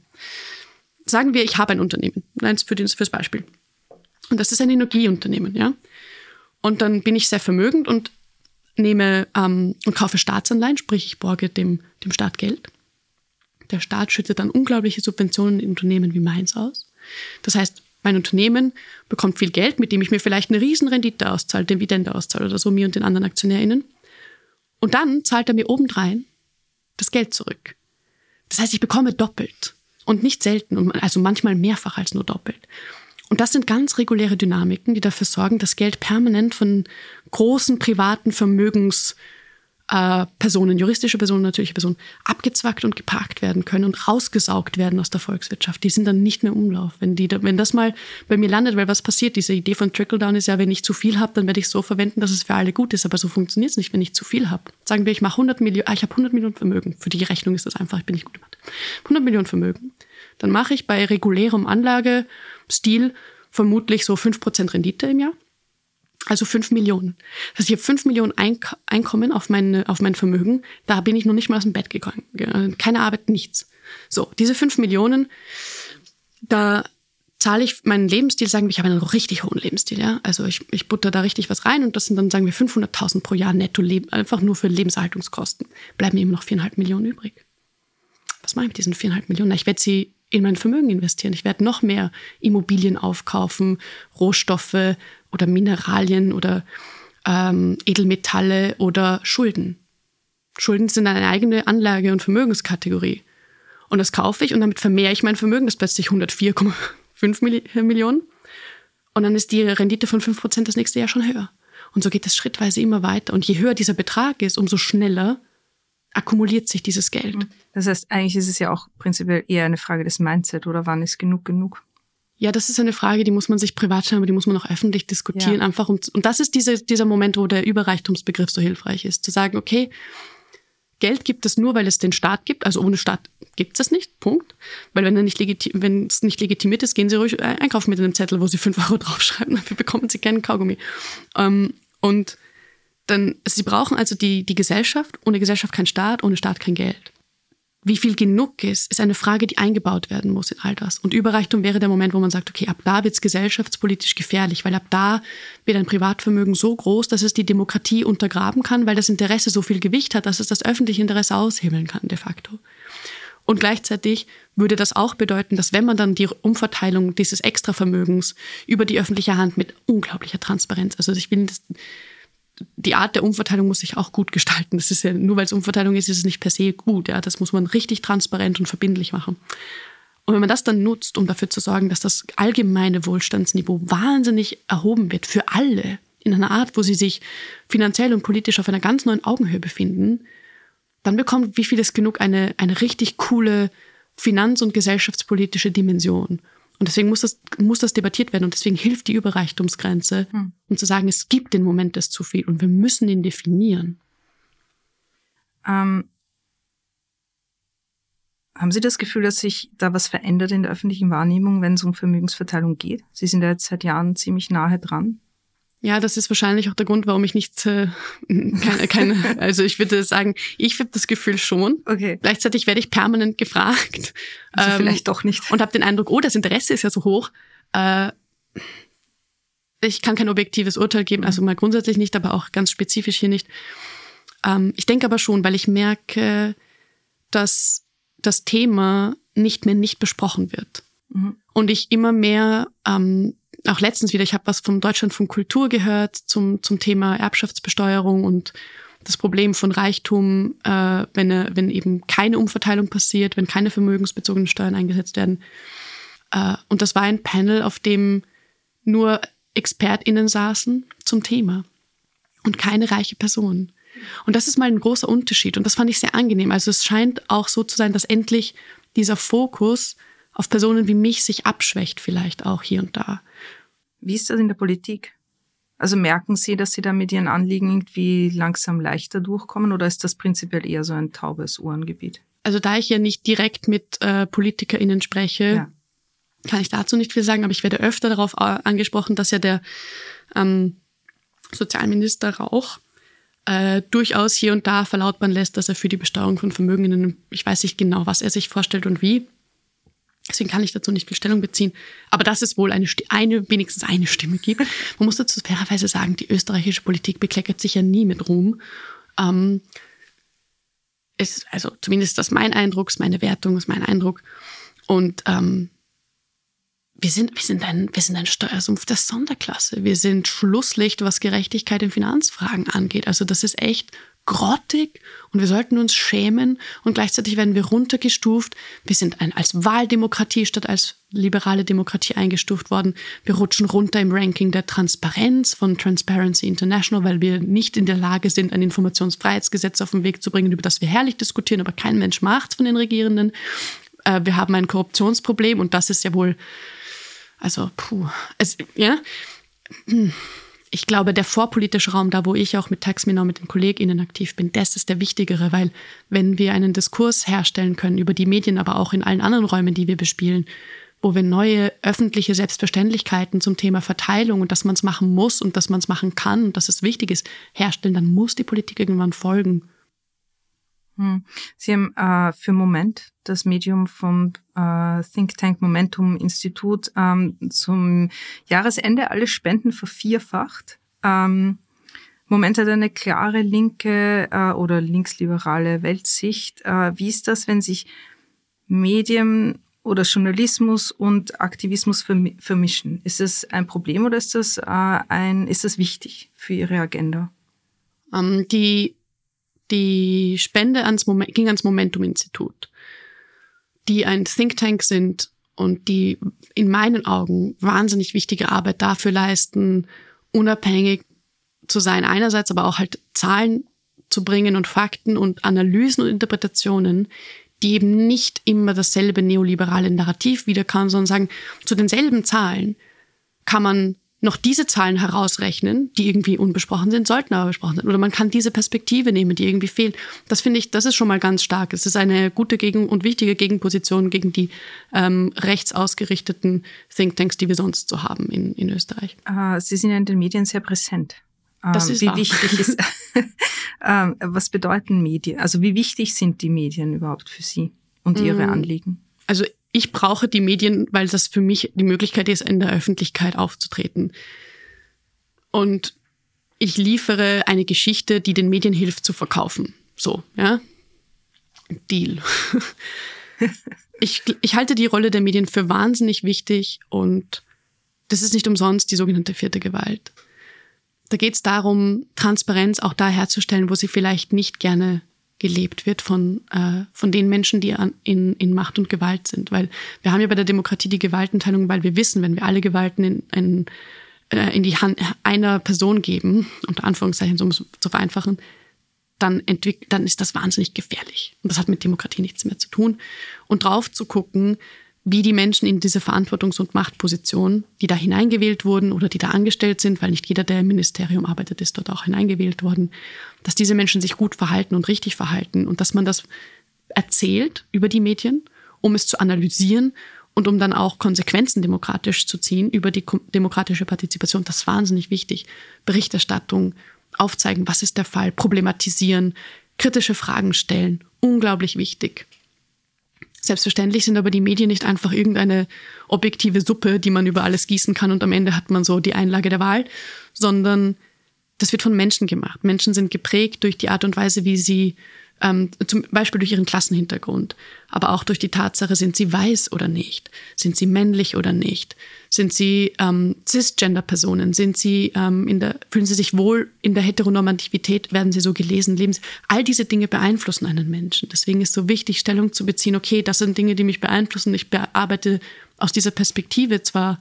Sagen wir, ich habe ein Unternehmen. Eins für das, fürs Beispiel. Und das ist ein Energieunternehmen, ja. Und dann bin ich sehr vermögend und nehme ähm, und kaufe Staatsanleihen, sprich ich borge dem, dem Staat Geld. Der Staat schüttet dann unglaubliche Subventionen in Unternehmen wie meins aus. Das heißt, mein Unternehmen bekommt viel Geld, mit dem ich mir vielleicht eine Riesenrendite auszahle, Dividende auszahle oder so, mir und den anderen AktionärInnen. Und dann zahlt er mir obendrein das Geld zurück. Das heißt, ich bekomme doppelt. Und nicht selten, also manchmal mehrfach als nur doppelt. Und das sind ganz reguläre Dynamiken, die dafür sorgen, dass Geld permanent von großen privaten Vermögens äh, Personen, juristische Personen, natürliche Personen, abgezwackt und geparkt werden können und rausgesaugt werden aus der Volkswirtschaft. Die sind dann nicht mehr im Umlauf. Wenn, die, wenn das mal bei mir landet, weil was passiert, diese Idee von Trickle-Down ist ja, wenn ich zu viel habe, dann werde ich es so verwenden, dass es für alle gut ist. Aber so funktioniert es nicht, wenn ich zu viel habe. Sagen wir, ich mache 100 Millionen, ah, ich habe 100 Millionen Vermögen. Für die Rechnung ist das einfach, ich bin nicht gut gemacht. 100 Millionen Vermögen. Dann mache ich bei regulärem Anlagestil vermutlich so 5% Rendite im Jahr. Also fünf Millionen. Das heißt, ich habe fünf Millionen Eink Einkommen auf, meine, auf mein Vermögen. Da bin ich noch nicht mal aus dem Bett gegangen. Keine Arbeit, nichts. So, diese fünf Millionen, da zahle ich meinen Lebensstil, sagen wir, ich habe einen richtig hohen Lebensstil, ja. Also ich, ich butter da richtig was rein und das sind dann, sagen wir, 500.000 pro Jahr netto Leben, einfach nur für Lebenserhaltungskosten. Bleiben eben noch viereinhalb Millionen übrig. Was mache ich mit diesen viereinhalb Millionen? Ich werde sie in mein Vermögen investieren. Ich werde noch mehr Immobilien aufkaufen, Rohstoffe, oder Mineralien oder ähm, Edelmetalle oder Schulden. Schulden sind eine eigene Anlage- und Vermögenskategorie. Und das kaufe ich und damit vermehre ich mein Vermögen, das plötzlich 104,5 Millionen. Und dann ist die Rendite von 5% das nächste Jahr schon höher. Und so geht es schrittweise immer weiter. Und je höher dieser Betrag ist, umso schneller akkumuliert sich dieses Geld. Das heißt, eigentlich ist es ja auch prinzipiell eher eine Frage des Mindset oder wann ist genug genug? Ja, das ist eine Frage, die muss man sich privat stellen, aber die muss man auch öffentlich diskutieren. Ja. Einfach um, und das ist diese, dieser Moment, wo der Überreichtumsbegriff so hilfreich ist. Zu sagen, okay, Geld gibt es nur, weil es den Staat gibt. Also ohne Staat gibt es nicht. Punkt. Weil wenn, er nicht legitim, wenn es nicht legitimiert ist, gehen Sie ruhig einkaufen mit einem Zettel, wo Sie fünf Euro [LAUGHS] draufschreiben. Dafür bekommen Sie keinen Kaugummi. Ähm, und dann, Sie brauchen also die, die Gesellschaft. Ohne Gesellschaft kein Staat, ohne Staat kein Geld. Wie viel genug ist, ist eine Frage, die eingebaut werden muss in all das. Und Überreichtum wäre der Moment, wo man sagt, okay, ab da wird es gesellschaftspolitisch gefährlich, weil ab da wird ein Privatvermögen so groß, dass es die Demokratie untergraben kann, weil das Interesse so viel Gewicht hat, dass es das öffentliche Interesse aushebeln kann, de facto. Und gleichzeitig würde das auch bedeuten, dass wenn man dann die Umverteilung dieses Extravermögens über die öffentliche Hand mit unglaublicher Transparenz, also ich will das, die Art der Umverteilung muss sich auch gut gestalten. Das ist ja, nur weil es Umverteilung ist, ist es nicht per se gut. Ja, das muss man richtig transparent und verbindlich machen. Und wenn man das dann nutzt, um dafür zu sorgen, dass das allgemeine Wohlstandsniveau wahnsinnig erhoben wird für alle, in einer Art, wo sie sich finanziell und politisch auf einer ganz neuen Augenhöhe befinden, dann bekommt wie viel ist genug eine, eine richtig coole finanz- und gesellschaftspolitische Dimension. Und deswegen muss das, muss das debattiert werden und deswegen hilft die Überreichtumsgrenze, hm. um zu sagen, es gibt den Moment des zu viel und wir müssen ihn definieren. Ähm, haben Sie das Gefühl, dass sich da was verändert in der öffentlichen Wahrnehmung, wenn es um Vermögensverteilung geht? Sie sind ja jetzt seit Jahren ziemlich nahe dran. Ja, das ist wahrscheinlich auch der Grund, warum ich nicht äh, [LAUGHS] keine, keine, also ich würde sagen, ich habe das Gefühl schon. Okay. Gleichzeitig werde ich permanent gefragt. Also ähm, vielleicht doch nicht. Und habe den Eindruck, oh, das Interesse ist ja so hoch. Äh, ich kann kein objektives Urteil geben, also mal grundsätzlich nicht, aber auch ganz spezifisch hier nicht. Ähm, ich denke aber schon, weil ich merke, dass das Thema nicht mehr nicht besprochen wird. Mhm. Und ich immer mehr ähm, auch letztens wieder, ich habe was vom Deutschlandfunk Kultur gehört zum, zum Thema Erbschaftsbesteuerung und das Problem von Reichtum, äh, wenn, er, wenn eben keine Umverteilung passiert, wenn keine vermögensbezogenen Steuern eingesetzt werden. Äh, und das war ein Panel, auf dem nur ExpertInnen saßen zum Thema und keine reiche Person. Und das ist mal ein großer Unterschied und das fand ich sehr angenehm. Also es scheint auch so zu sein, dass endlich dieser Fokus auf Personen wie mich sich abschwächt, vielleicht auch hier und da. Wie ist das in der Politik? Also merken Sie, dass Sie da mit Ihren Anliegen irgendwie langsam leichter durchkommen oder ist das prinzipiell eher so ein taubes Ohrengebiet? Also da ich ja nicht direkt mit äh, PolitikerInnen spreche, ja. kann ich dazu nicht viel sagen, aber ich werde öfter darauf äh, angesprochen, dass ja der ähm, Sozialminister Rauch äh, durchaus hier und da verlautbaren lässt, dass er für die Besteuerung von Vermögenden, ich weiß nicht genau, was er sich vorstellt und wie, Deswegen kann ich dazu nicht viel Stellung beziehen. Aber dass es wohl eine, eine, wenigstens eine Stimme gibt. Man muss dazu fairerweise sagen, die österreichische Politik bekleckert sich ja nie mit Ruhm. Ähm, ist, also zumindest das mein Eindruck, ist meine Wertung, ist mein Eindruck. Und ähm, wir sind, wir sind ein, wir sind ein Steuersumpf der Sonderklasse. Wir sind Schlusslicht, was Gerechtigkeit in Finanzfragen angeht. Also das ist echt grottig und wir sollten uns schämen und gleichzeitig werden wir runtergestuft. Wir sind ein, als Wahldemokratie statt als liberale Demokratie eingestuft worden. Wir rutschen runter im Ranking der Transparenz von Transparency International, weil wir nicht in der Lage sind, ein Informationsfreiheitsgesetz auf den Weg zu bringen, über das wir herrlich diskutieren, aber kein Mensch macht von den Regierenden. Äh, wir haben ein Korruptionsproblem und das ist ja wohl, also, puh, es, ja. Ich glaube, der vorpolitische Raum, da wo ich auch mit Taxminau mit den KollegInnen aktiv bin, das ist der wichtigere, weil wenn wir einen Diskurs herstellen können über die Medien, aber auch in allen anderen Räumen, die wir bespielen, wo wir neue öffentliche Selbstverständlichkeiten zum Thema Verteilung und dass man es machen muss und dass man es machen kann und dass es wichtig ist, herstellen, dann muss die Politik irgendwann folgen. Hm. Sie haben äh, für Moment das Medium vom äh, Think Tank Momentum Institut ähm, zum Jahresende alle Spenden vervierfacht. Ähm, Moment hat eine klare linke äh, oder linksliberale Weltsicht. Äh, wie ist das, wenn sich Medien oder Journalismus und Aktivismus vermischen? Ist das ein Problem oder ist das äh, ein, ist das wichtig für Ihre Agenda? Ähm, die die Spende ans Moment, ging ans Momentum-Institut, die ein Think Tank sind und die in meinen Augen wahnsinnig wichtige Arbeit dafür leisten, unabhängig zu sein einerseits, aber auch halt Zahlen zu bringen und Fakten und Analysen und Interpretationen, die eben nicht immer dasselbe neoliberale Narrativ wiederkamen, sondern sagen, zu denselben Zahlen kann man noch diese Zahlen herausrechnen, die irgendwie unbesprochen sind, sollten aber besprochen sein. Oder man kann diese Perspektive nehmen, die irgendwie fehlt. Das finde ich, das ist schon mal ganz stark. Es ist eine gute Gegen- und wichtige Gegenposition gegen die ähm, rechtsausgerichteten Thinktanks, die wir sonst so haben in, in Österreich. Uh, Sie sind ja in den Medien sehr präsent. Das ähm, ist wie wahr. wichtig ist, [LAUGHS] ähm, was bedeuten Medien? Also wie wichtig sind die Medien überhaupt für Sie und Ihre mm. Anliegen? Also ich brauche die Medien, weil das für mich die Möglichkeit ist, in der Öffentlichkeit aufzutreten. Und ich liefere eine Geschichte, die den Medien hilft zu verkaufen. So, ja. Deal. [LAUGHS] ich, ich halte die Rolle der Medien für wahnsinnig wichtig und das ist nicht umsonst die sogenannte vierte Gewalt. Da geht es darum, Transparenz auch da herzustellen, wo sie vielleicht nicht gerne gelebt wird von, äh, von den Menschen, die an, in, in Macht und Gewalt sind. Weil wir haben ja bei der Demokratie die Gewaltenteilung, weil wir wissen, wenn wir alle Gewalten in, in, äh, in die Hand einer Person geben, unter Anführungszeichen, um es zu vereinfachen, dann, entwick dann ist das wahnsinnig gefährlich. Und das hat mit Demokratie nichts mehr zu tun. Und drauf zu gucken, wie die Menschen in diese Verantwortungs- und Machtposition, die da hineingewählt wurden oder die da angestellt sind, weil nicht jeder, der im Ministerium arbeitet, ist dort auch hineingewählt worden, dass diese Menschen sich gut verhalten und richtig verhalten und dass man das erzählt über die Medien, um es zu analysieren und um dann auch Konsequenzen demokratisch zu ziehen über die demokratische Partizipation. Das ist wahnsinnig wichtig. Berichterstattung, aufzeigen, was ist der Fall, problematisieren, kritische Fragen stellen, unglaublich wichtig. Selbstverständlich sind aber die Medien nicht einfach irgendeine objektive Suppe, die man über alles gießen kann und am Ende hat man so die Einlage der Wahl, sondern das wird von Menschen gemacht. Menschen sind geprägt durch die Art und Weise, wie sie ähm, zum Beispiel durch ihren Klassenhintergrund, aber auch durch die Tatsache, sind sie weiß oder nicht, sind sie männlich oder nicht, sind sie ähm, cisgender-Personen, sind sie ähm, in der, fühlen sie sich wohl in der Heteronormativität, werden sie so gelesen, leben sie. All diese Dinge beeinflussen einen Menschen. Deswegen ist so wichtig, Stellung zu beziehen, okay, das sind Dinge, die mich beeinflussen. Ich bearbeite aus dieser Perspektive zwar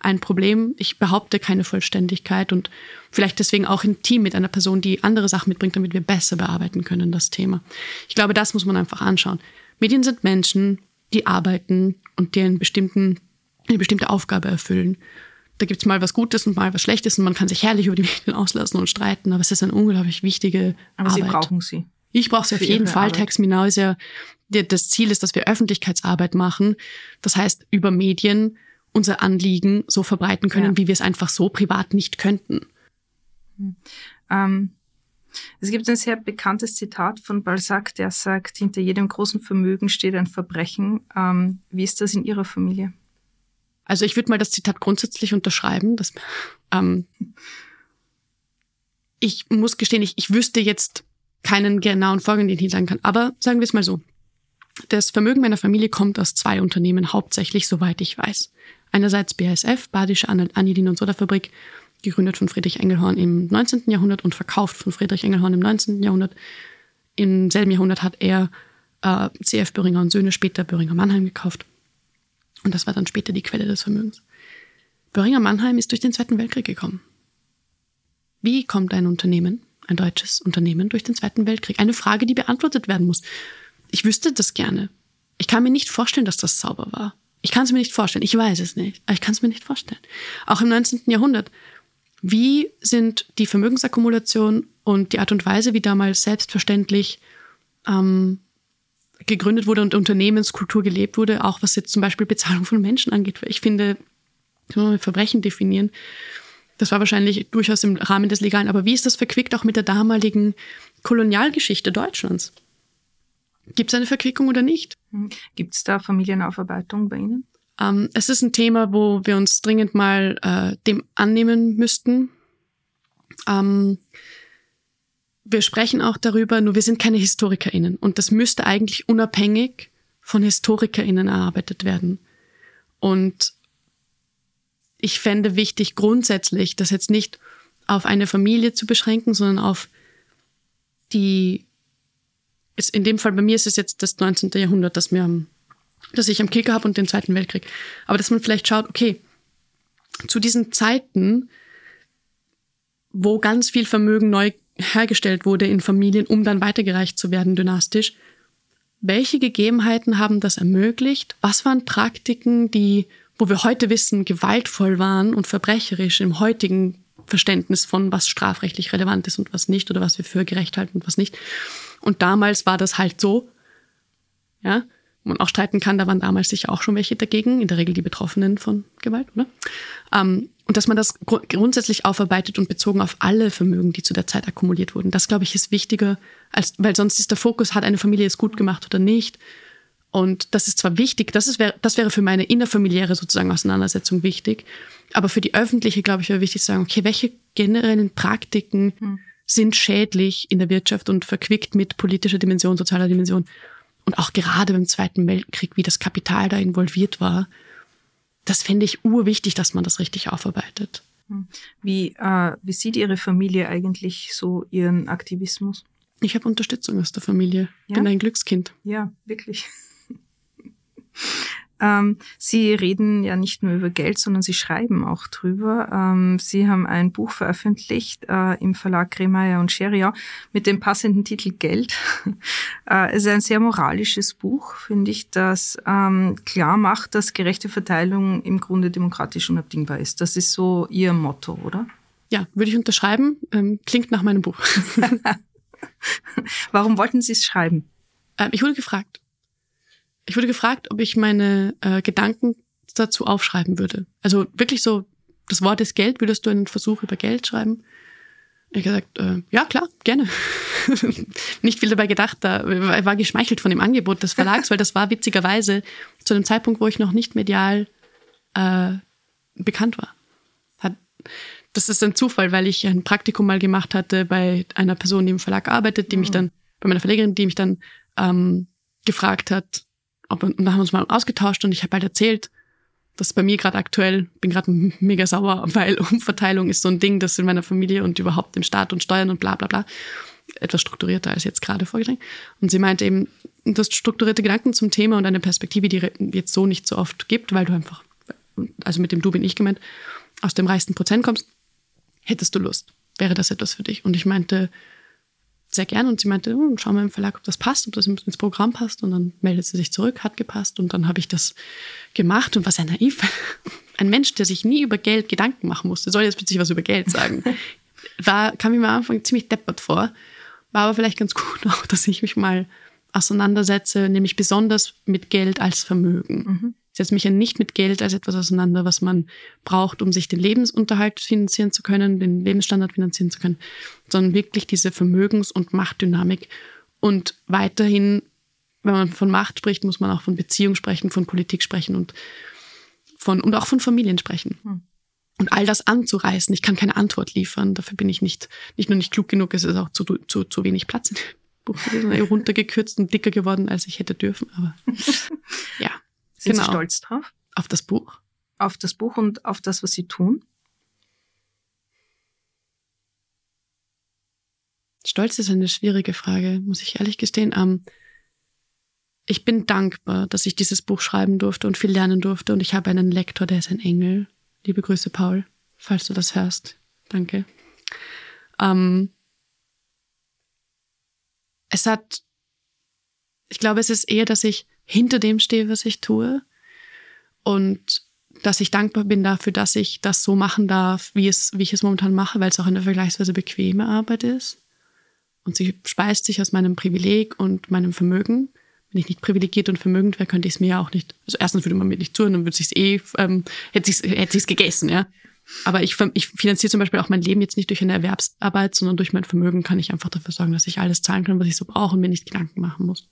ein Problem. Ich behaupte keine Vollständigkeit und vielleicht deswegen auch im Team mit einer Person, die andere Sachen mitbringt, damit wir besser bearbeiten können, das Thema. Ich glaube, das muss man einfach anschauen. Medien sind Menschen, die arbeiten und die einen bestimmten, eine bestimmte Aufgabe erfüllen. Da gibt's mal was Gutes und mal was Schlechtes und man kann sich herrlich über die [LAUGHS] Medien auslassen und streiten, aber es ist eine unglaublich wichtige aber Arbeit. Sie brauchen sie. Ich brauche sie auf jeden Fall. Taxminau ist ja, das Ziel ist, dass wir Öffentlichkeitsarbeit machen. Das heißt, über Medien unser Anliegen so verbreiten können, ja. wie wir es einfach so privat nicht könnten. Ähm, Es gibt ein sehr bekanntes Zitat von Balzac, der sagt, hinter jedem großen Vermögen steht ein Verbrechen. Ähm, wie ist das in Ihrer Familie? Also ich würde mal das Zitat grundsätzlich unterschreiben. Dass, ähm, ich muss gestehen, ich, ich wüsste jetzt keinen genauen Vorgang, den ich sagen kann. Aber sagen wir es mal so. Das Vermögen meiner Familie kommt aus zwei Unternehmen, hauptsächlich, soweit ich weiß. Einerseits BASF, Badische Anilin- und Sodafabrik, gegründet von Friedrich Engelhorn im 19. Jahrhundert und verkauft von Friedrich Engelhorn im 19. Jahrhundert. Im selben Jahrhundert hat er äh, CF Böhringer und Söhne, später Böhringer Mannheim gekauft. Und das war dann später die Quelle des Vermögens. Böhringer Mannheim ist durch den Zweiten Weltkrieg gekommen. Wie kommt ein Unternehmen, ein deutsches Unternehmen, durch den Zweiten Weltkrieg? Eine Frage, die beantwortet werden muss. Ich wüsste das gerne. Ich kann mir nicht vorstellen, dass das sauber war. Ich kann es mir nicht vorstellen. Ich weiß es nicht. Aber ich kann es mir nicht vorstellen. Auch im 19. Jahrhundert. Wie sind die Vermögensakkumulation und die Art und Weise, wie damals selbstverständlich ähm, gegründet wurde und Unternehmenskultur gelebt wurde, auch was jetzt zum Beispiel Bezahlung von Menschen angeht. Ich finde, kann man Verbrechen definieren. Das war wahrscheinlich durchaus im Rahmen des Legalen. Aber wie ist das verquickt auch mit der damaligen Kolonialgeschichte Deutschlands? Gibt es eine Verquickung oder nicht? Hm. Gibt es da Familienaufarbeitung bei Ihnen? Ähm, es ist ein Thema, wo wir uns dringend mal äh, dem annehmen müssten. Ähm, wir sprechen auch darüber, nur wir sind keine HistorikerInnen. Und das müsste eigentlich unabhängig von HistorikerInnen erarbeitet werden. Und ich fände wichtig, grundsätzlich das jetzt nicht auf eine Familie zu beschränken, sondern auf die, ist in dem Fall bei mir ist es jetzt das 19. Jahrhundert, das mir am, das ich am Kicker habe und den Zweiten Weltkrieg. Aber dass man vielleicht schaut, okay, zu diesen Zeiten, wo ganz viel Vermögen neu hergestellt wurde in Familien, um dann weitergereicht zu werden dynastisch. Welche Gegebenheiten haben das ermöglicht? Was waren Praktiken, die, wo wir heute wissen, gewaltvoll waren und verbrecherisch im heutigen Verständnis von, was strafrechtlich relevant ist und was nicht oder was wir für gerecht halten und was nicht. Und damals war das halt so, ja, man auch streiten kann, da waren damals sicher auch schon welche dagegen, in der Regel die Betroffenen von Gewalt, oder? Ähm, und dass man das gr grundsätzlich aufarbeitet und bezogen auf alle Vermögen, die zu der Zeit akkumuliert wurden. Das, glaube ich, ist wichtiger, als, weil sonst ist der Fokus, hat eine Familie es gut gemacht oder nicht. Und das ist zwar wichtig, das, ist, das wäre für meine innerfamiliäre sozusagen Auseinandersetzung wichtig, aber für die öffentliche, glaube ich, wäre wichtig zu sagen, okay, welche generellen Praktiken hm. Sind schädlich in der Wirtschaft und verquickt mit politischer Dimension, sozialer Dimension. Und auch gerade beim Zweiten Weltkrieg, wie das Kapital da involviert war, das fände ich urwichtig, dass man das richtig aufarbeitet. Hm. Wie, äh, wie sieht Ihre Familie eigentlich so ihren Aktivismus? Ich habe Unterstützung aus der Familie. Ja? Bin ein Glückskind. Ja, wirklich. [LAUGHS] Ähm, Sie reden ja nicht nur über Geld, sondern Sie schreiben auch drüber. Ähm, Sie haben ein Buch veröffentlicht äh, im Verlag Kremeyer und Scheria mit dem passenden Titel Geld. [LAUGHS] äh, es ist ein sehr moralisches Buch, finde ich, das ähm, klar macht, dass gerechte Verteilung im Grunde demokratisch unabdingbar ist. Das ist so Ihr Motto, oder? Ja, würde ich unterschreiben. Ähm, klingt nach meinem Buch. [LAUGHS] Warum wollten Sie es schreiben? Ähm, ich wurde gefragt. Ich wurde gefragt, ob ich meine äh, Gedanken dazu aufschreiben würde. Also wirklich so, das Wort ist Geld, würdest du einen Versuch über Geld schreiben? Ich habe gesagt, äh, ja klar, gerne. [LAUGHS] Nicht viel dabei gedacht, da war geschmeichelt von dem Angebot des Verlags, weil das war witzigerweise zu einem Zeitpunkt, wo ich noch nicht medial äh, bekannt war. Hat, das ist ein Zufall, weil ich ein Praktikum mal gemacht hatte bei einer Person, die im Verlag arbeitet, die mhm. mich dann, bei meiner Verlegerin, die mich dann ähm, gefragt hat, ob, und dann haben wir uns mal ausgetauscht und ich habe halt erzählt, dass bei mir gerade aktuell, bin gerade mega sauer, [LAUGHS] weil Umverteilung ist so ein Ding, das in meiner Familie und überhaupt im Staat und Steuern und bla bla bla etwas strukturierter als jetzt gerade vorgeschlagen. Und sie meinte eben, du hast strukturierte Gedanken zum Thema und eine Perspektive, die jetzt so nicht so oft gibt, weil du einfach, also mit dem Du bin ich gemeint, aus dem reichsten Prozent kommst, hättest du Lust? Wäre das etwas für dich? Und ich meinte, sehr gern und sie meinte, hm, schau mal im Verlag, ob das passt, ob das ins Programm passt und dann meldet sie sich zurück, hat gepasst und dann habe ich das gemacht und war sehr naiv. [LAUGHS] Ein Mensch, der sich nie über Geld Gedanken machen musste, soll jetzt plötzlich was über Geld sagen, [LAUGHS] war, kam mir am Anfang ziemlich deppert vor, war aber vielleicht ganz gut [LAUGHS] auch, dass ich mich mal auseinandersetze, nämlich besonders mit Geld als Vermögen. Mhm. Setze mich ja nicht mit Geld als etwas auseinander, was man braucht, um sich den Lebensunterhalt finanzieren zu können, den Lebensstandard finanzieren zu können, sondern wirklich diese Vermögens- und Machtdynamik. Und weiterhin, wenn man von Macht spricht, muss man auch von Beziehung sprechen, von Politik sprechen und von, und auch von Familien sprechen. Hm. Und all das anzureißen, ich kann keine Antwort liefern. Dafür bin ich nicht, nicht nur nicht klug genug, es ist auch zu, zu, zu wenig Platz in dem Buch runtergekürzt und dicker geworden, als ich hätte dürfen. Aber [LAUGHS] ja. Sind genau. Sie stolz drauf? Auf das Buch? Auf das Buch und auf das, was Sie tun? Stolz ist eine schwierige Frage, muss ich ehrlich gestehen. Ähm, ich bin dankbar, dass ich dieses Buch schreiben durfte und viel lernen durfte. Und ich habe einen Lektor, der ist ein Engel. Liebe Grüße, Paul, falls du das hörst. Danke. Ähm, es hat, ich glaube, es ist eher, dass ich hinter dem stehe, was ich tue und dass ich dankbar bin dafür, dass ich das so machen darf, wie, es, wie ich es momentan mache, weil es auch eine vergleichsweise bequeme Arbeit ist. Und sie speist sich aus meinem Privileg und meinem Vermögen wenn ich nicht privilegiert und vermögend wäre, könnte ich es mir ja auch nicht. Also erstens würde man mir nicht zuhören, dann würde es eh, ähm, hätte ich hätte es gegessen, ja. Aber ich, ich finanziere zum Beispiel auch mein Leben jetzt nicht durch eine Erwerbsarbeit, sondern durch mein Vermögen kann ich einfach dafür sorgen, dass ich alles zahlen kann, was ich so brauche und mir nicht Gedanken machen muss.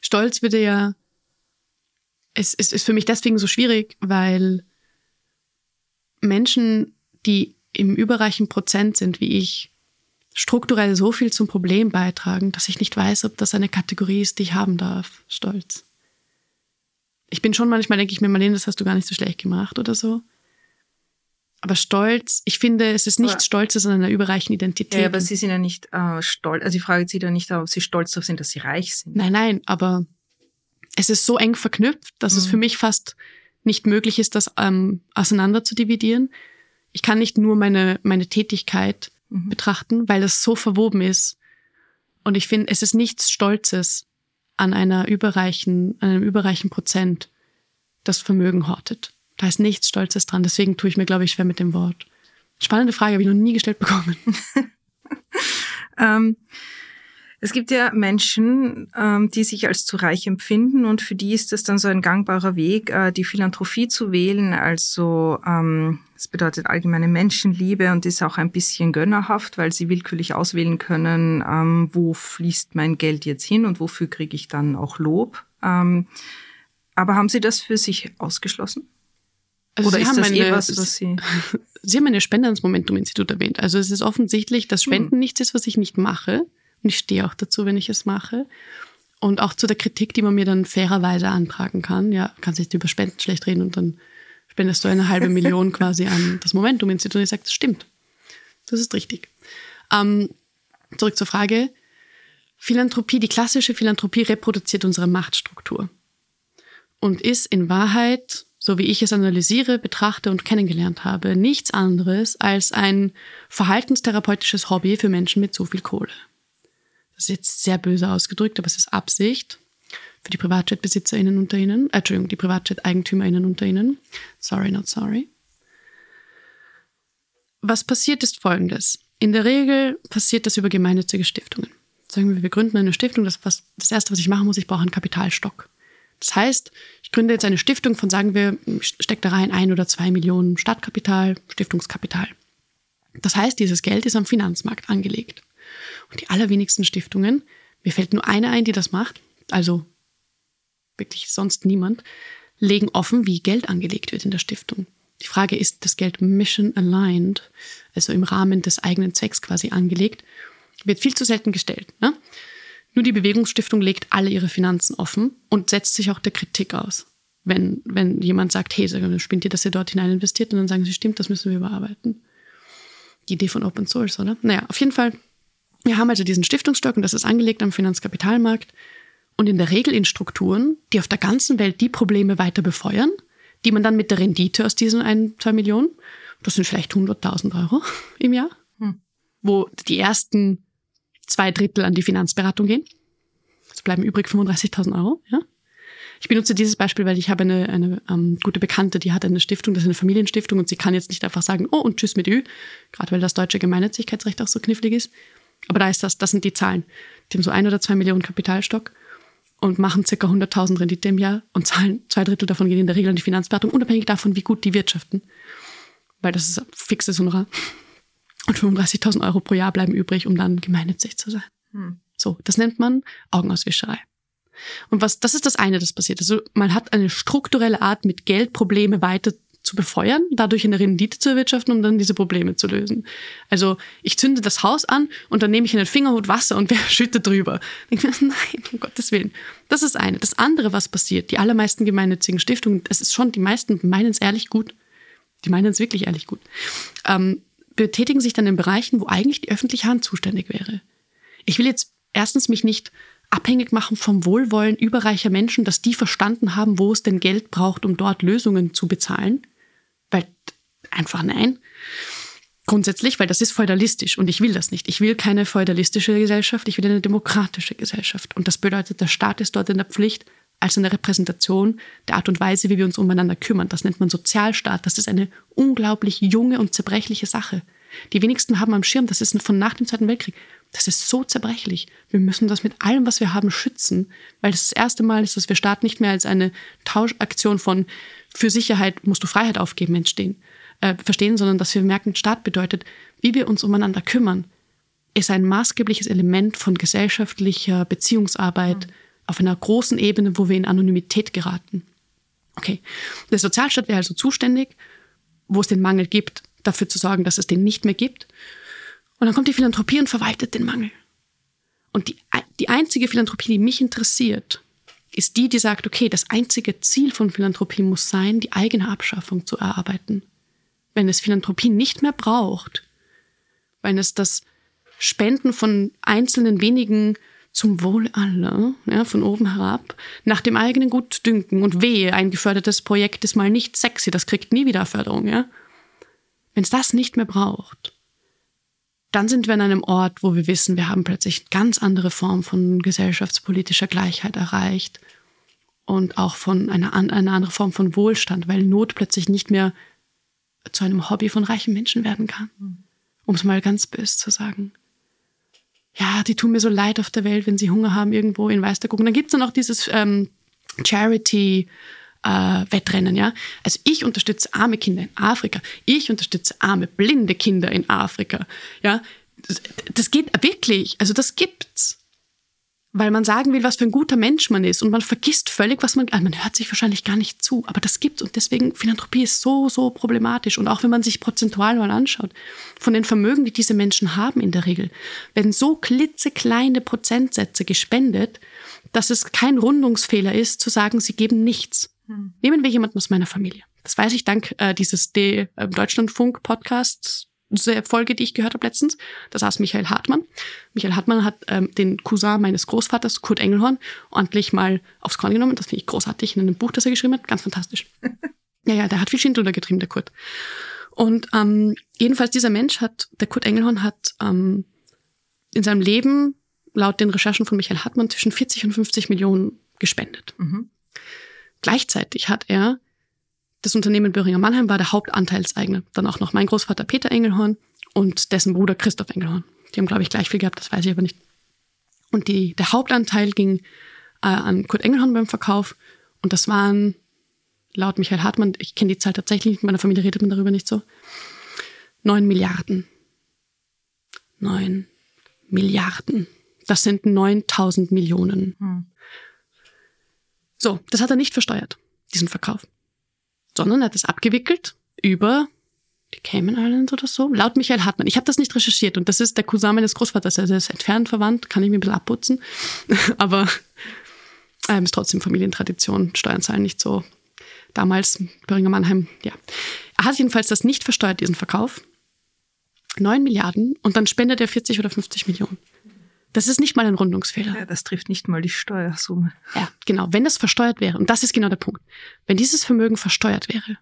Stolz würde ja, es, es ist für mich deswegen so schwierig, weil Menschen, die im überreichen Prozent sind, wie ich, strukturell so viel zum Problem beitragen, dass ich nicht weiß, ob das eine Kategorie ist, die ich haben darf. Stolz. Ich bin schon manchmal, denke ich mir, Marlene, das hast du gar nicht so schlecht gemacht oder so. Aber Stolz, ich finde, es ist nichts Stolzes an einer überreichen Identität. Ja, aber Sie sind ja nicht äh, stolz. Also die Frage zieht ja nicht, ob Sie stolz darauf sind, dass Sie reich sind. Nein, nein, aber es ist so eng verknüpft, dass mhm. es für mich fast nicht möglich ist, das ähm, auseinander zu dividieren. Ich kann nicht nur meine, meine Tätigkeit mhm. betrachten, weil es so verwoben ist. Und ich finde, es ist nichts Stolzes an einer überreichen, an einem überreichen Prozent, das Vermögen hortet. Da ist nichts Stolzes dran. Deswegen tue ich mir, glaube ich, schwer mit dem Wort. Spannende Frage, habe ich noch nie gestellt bekommen. [LAUGHS] [LAUGHS] ähm, es gibt ja Menschen, ähm, die sich als zu reich empfinden und für die ist es dann so ein gangbarer Weg, äh, die Philanthropie zu wählen. Also ähm, es bedeutet allgemeine Menschenliebe und ist auch ein bisschen gönnerhaft, weil sie willkürlich auswählen können, ähm, wo fließt mein Geld jetzt hin und wofür kriege ich dann auch Lob. Ähm, aber haben Sie das für sich ausgeschlossen? Also Oder Sie ist das eine, eh was, was Sie... [LAUGHS] Sie haben eine Spende ans Momentum-Institut erwähnt. Also es ist offensichtlich, dass Spenden hm. nichts ist, was ich nicht mache. Und ich stehe auch dazu, wenn ich es mache. Und auch zu der Kritik, die man mir dann fairerweise antragen kann. Ja, kannst nicht über Spenden schlecht reden und dann spendest du eine halbe [LAUGHS] Million quasi an das Momentum-Institut. Und ich sage, das stimmt. Das ist richtig. Ähm, zurück zur Frage. Philanthropie, die klassische Philanthropie reproduziert unsere Machtstruktur und ist in Wahrheit, so wie ich es analysiere, betrachte und kennengelernt habe, nichts anderes als ein verhaltenstherapeutisches Hobby für Menschen mit zu viel Kohle. Das ist jetzt sehr böse ausgedrückt, aber es ist Absicht für die Privatjet-BesitzerInnen unter Ihnen, äh, Entschuldigung, die Privatjet-EigentümerInnen unter Ihnen. Sorry, not sorry. Was passiert ist folgendes. In der Regel passiert das über gemeinnützige Stiftungen. Sagen wir, wir gründen eine Stiftung, das, was, das erste, was ich machen muss, ich brauche einen Kapitalstock. Das heißt, ich gründe jetzt eine Stiftung von, sagen wir, stecke da rein ein oder zwei Millionen Stadtkapital, Stiftungskapital. Das heißt, dieses Geld ist am Finanzmarkt angelegt. Und die allerwenigsten Stiftungen, mir fällt nur eine ein, die das macht, also wirklich sonst niemand, legen offen, wie Geld angelegt wird in der Stiftung. Die Frage ist, das Geld mission aligned, also im Rahmen des eigenen Zwecks quasi angelegt, wird viel zu selten gestellt. Ne? Nur die Bewegungsstiftung legt alle ihre Finanzen offen und setzt sich auch der Kritik aus. Wenn, wenn jemand sagt, hey, spinnt ihr, dass ihr dort hinein investiert? Und dann sagen sie, stimmt, das müssen wir überarbeiten. Die Idee von Open Source, oder? Naja, auf jeden Fall wir haben also diesen Stiftungsstock und das ist angelegt am Finanzkapitalmarkt und in der Regel in Strukturen, die auf der ganzen Welt die Probleme weiter befeuern, die man dann mit der Rendite aus diesen ein, zwei Millionen, das sind vielleicht 100.000 Euro im Jahr, hm. wo die ersten zwei Drittel an die Finanzberatung gehen. Es bleiben übrig 35.000 Euro, ja. Ich benutze dieses Beispiel, weil ich habe eine, eine ähm, gute Bekannte, die hat eine Stiftung, das ist eine Familienstiftung und sie kann jetzt nicht einfach sagen, oh und tschüss mit Ü, gerade weil das deutsche Gemeinnützigkeitsrecht auch so knifflig ist. Aber da ist das, das sind die Zahlen. Die haben so ein oder zwei Millionen Kapitalstock. und machen ca. 100.000 Rendite im Jahr und zahlen zwei Drittel davon gehen in der Regel an die Finanzberatung, unabhängig davon, wie gut die wirtschaften. Weil das ist fixes Honorar. Und 35.000 Euro pro Jahr bleiben übrig, um dann gemeinnützig zu sein. Hm. So, das nennt man Augenauswischerei. Und was, das ist das eine, das passiert. Also man hat eine strukturelle Art, mit Geld Probleme weiter zu befeuern, dadurch eine Rendite zu erwirtschaften, um dann diese Probleme zu lösen. Also ich zünde das Haus an und dann nehme ich einen Fingerhut Wasser und [LAUGHS] wer schüttet drüber. Ich mir, [LAUGHS] nein, um Gottes Willen. Das ist eine. Das andere, was passiert, die allermeisten gemeinnützigen Stiftungen, es ist schon, die meisten meinen es ehrlich gut. Die meinen es wirklich ehrlich gut. Ähm, betätigen sich dann in Bereichen, wo eigentlich die öffentliche Hand zuständig wäre. Ich will jetzt erstens mich nicht abhängig machen vom Wohlwollen überreicher Menschen, dass die verstanden haben, wo es denn Geld braucht, um dort Lösungen zu bezahlen. Weil einfach nein. Grundsätzlich, weil das ist feudalistisch und ich will das nicht. Ich will keine feudalistische Gesellschaft, ich will eine demokratische Gesellschaft. Und das bedeutet, der Staat ist dort in der Pflicht, als eine Repräsentation der Art und Weise, wie wir uns umeinander kümmern. Das nennt man Sozialstaat. Das ist eine unglaublich junge und zerbrechliche Sache. Die wenigsten haben am Schirm, das ist von nach dem Zweiten Weltkrieg. Das ist so zerbrechlich. Wir müssen das mit allem, was wir haben, schützen, weil das das erste Mal ist, dass wir Staat nicht mehr als eine Tauschaktion von für Sicherheit musst du Freiheit aufgeben entstehen, äh, verstehen, sondern dass wir merken, Staat bedeutet, wie wir uns umeinander kümmern, ist ein maßgebliches Element von gesellschaftlicher Beziehungsarbeit mhm. Auf einer großen Ebene, wo wir in Anonymität geraten. Okay, der Sozialstaat wäre also zuständig, wo es den Mangel gibt, dafür zu sorgen, dass es den nicht mehr gibt. Und dann kommt die Philanthropie und verwaltet den Mangel. Und die, die einzige Philanthropie, die mich interessiert, ist die, die sagt, okay, das einzige Ziel von Philanthropie muss sein, die eigene Abschaffung zu erarbeiten. Wenn es Philanthropie nicht mehr braucht, wenn es das Spenden von einzelnen wenigen zum Wohl aller, ja, von oben herab, nach dem eigenen Gutdünken und wehe, ein gefördertes Projekt ist mal nicht sexy, das kriegt nie wieder Förderung, ja. Wenn es das nicht mehr braucht, dann sind wir an einem Ort, wo wir wissen, wir haben plötzlich ganz andere Form von gesellschaftspolitischer Gleichheit erreicht und auch von einer, einer anderen Form von Wohlstand, weil Not plötzlich nicht mehr zu einem Hobby von reichen Menschen werden kann. Um es mal ganz böse zu sagen. Ja, die tun mir so leid auf der Welt, wenn sie Hunger haben, irgendwo in Weiß gucken. Dann gibt es dann auch dieses ähm, Charity, äh, Wettrennen, ja. Also ich unterstütze arme Kinder in Afrika. Ich unterstütze arme, blinde Kinder in Afrika, ja. Das, das geht wirklich, also das gibt's. Weil man sagen will, was für ein guter Mensch man ist und man vergisst völlig, was man, also man hört sich wahrscheinlich gar nicht zu, aber das gibt's und deswegen Philanthropie ist so, so problematisch und auch wenn man sich prozentual mal anschaut, von den Vermögen, die diese Menschen haben in der Regel, werden so klitzekleine Prozentsätze gespendet, dass es kein Rundungsfehler ist, zu sagen, sie geben nichts. Hm. Nehmen wir jemanden aus meiner Familie. Das weiß ich dank äh, dieses D äh, Deutschlandfunk Podcasts Folge, die ich gehört habe letztens. Da saß Michael Hartmann. Michael Hartmann hat ähm, den Cousin meines Großvaters, Kurt Engelhorn, ordentlich mal aufs Korn genommen. Das finde ich großartig in einem Buch, das er geschrieben hat. Ganz fantastisch. [LAUGHS] ja, ja, der hat viel Schindluder getrieben, der Kurt. Und ähm, jedenfalls dieser Mensch hat, der Kurt Engelhorn hat ähm, in seinem Leben laut den Recherchen von Michael Hartmann zwischen 40 und 50 Millionen gespendet. Mhm. Gleichzeitig hat er das Unternehmen Böhringer Mannheim war der Hauptanteilseigner. Dann auch noch mein Großvater Peter Engelhorn und dessen Bruder Christoph Engelhorn. Die haben, glaube ich, gleich viel gehabt, das weiß ich aber nicht. Und die, der Hauptanteil ging äh, an Kurt Engelhorn beim Verkauf. Und das waren, laut Michael Hartmann, ich kenne die Zahl tatsächlich nicht, in meiner Familie redet man darüber nicht so, neun Milliarden. Neun Milliarden. Das sind 9000 Millionen. Hm. So, das hat er nicht versteuert, diesen Verkauf. Sondern er hat es abgewickelt über die Cayman Islands oder so, laut Michael Hartmann. Ich habe das nicht recherchiert und das ist der Cousin meines Großvaters, also er ist entfernt verwandt, kann ich mir ein bisschen abputzen. [LAUGHS] Aber ähm, ist trotzdem Familientradition, Steuern zahlen nicht so. Damals, Böhringer Mannheim, ja. Er hat jedenfalls das nicht versteuert, diesen Verkauf. Neun Milliarden und dann spendet er 40 oder 50 Millionen. Das ist nicht mal ein Rundungsfehler. Ja, das trifft nicht mal die Steuersumme. Ja, genau. Wenn das versteuert wäre, und das ist genau der Punkt, wenn dieses Vermögen versteuert wäre,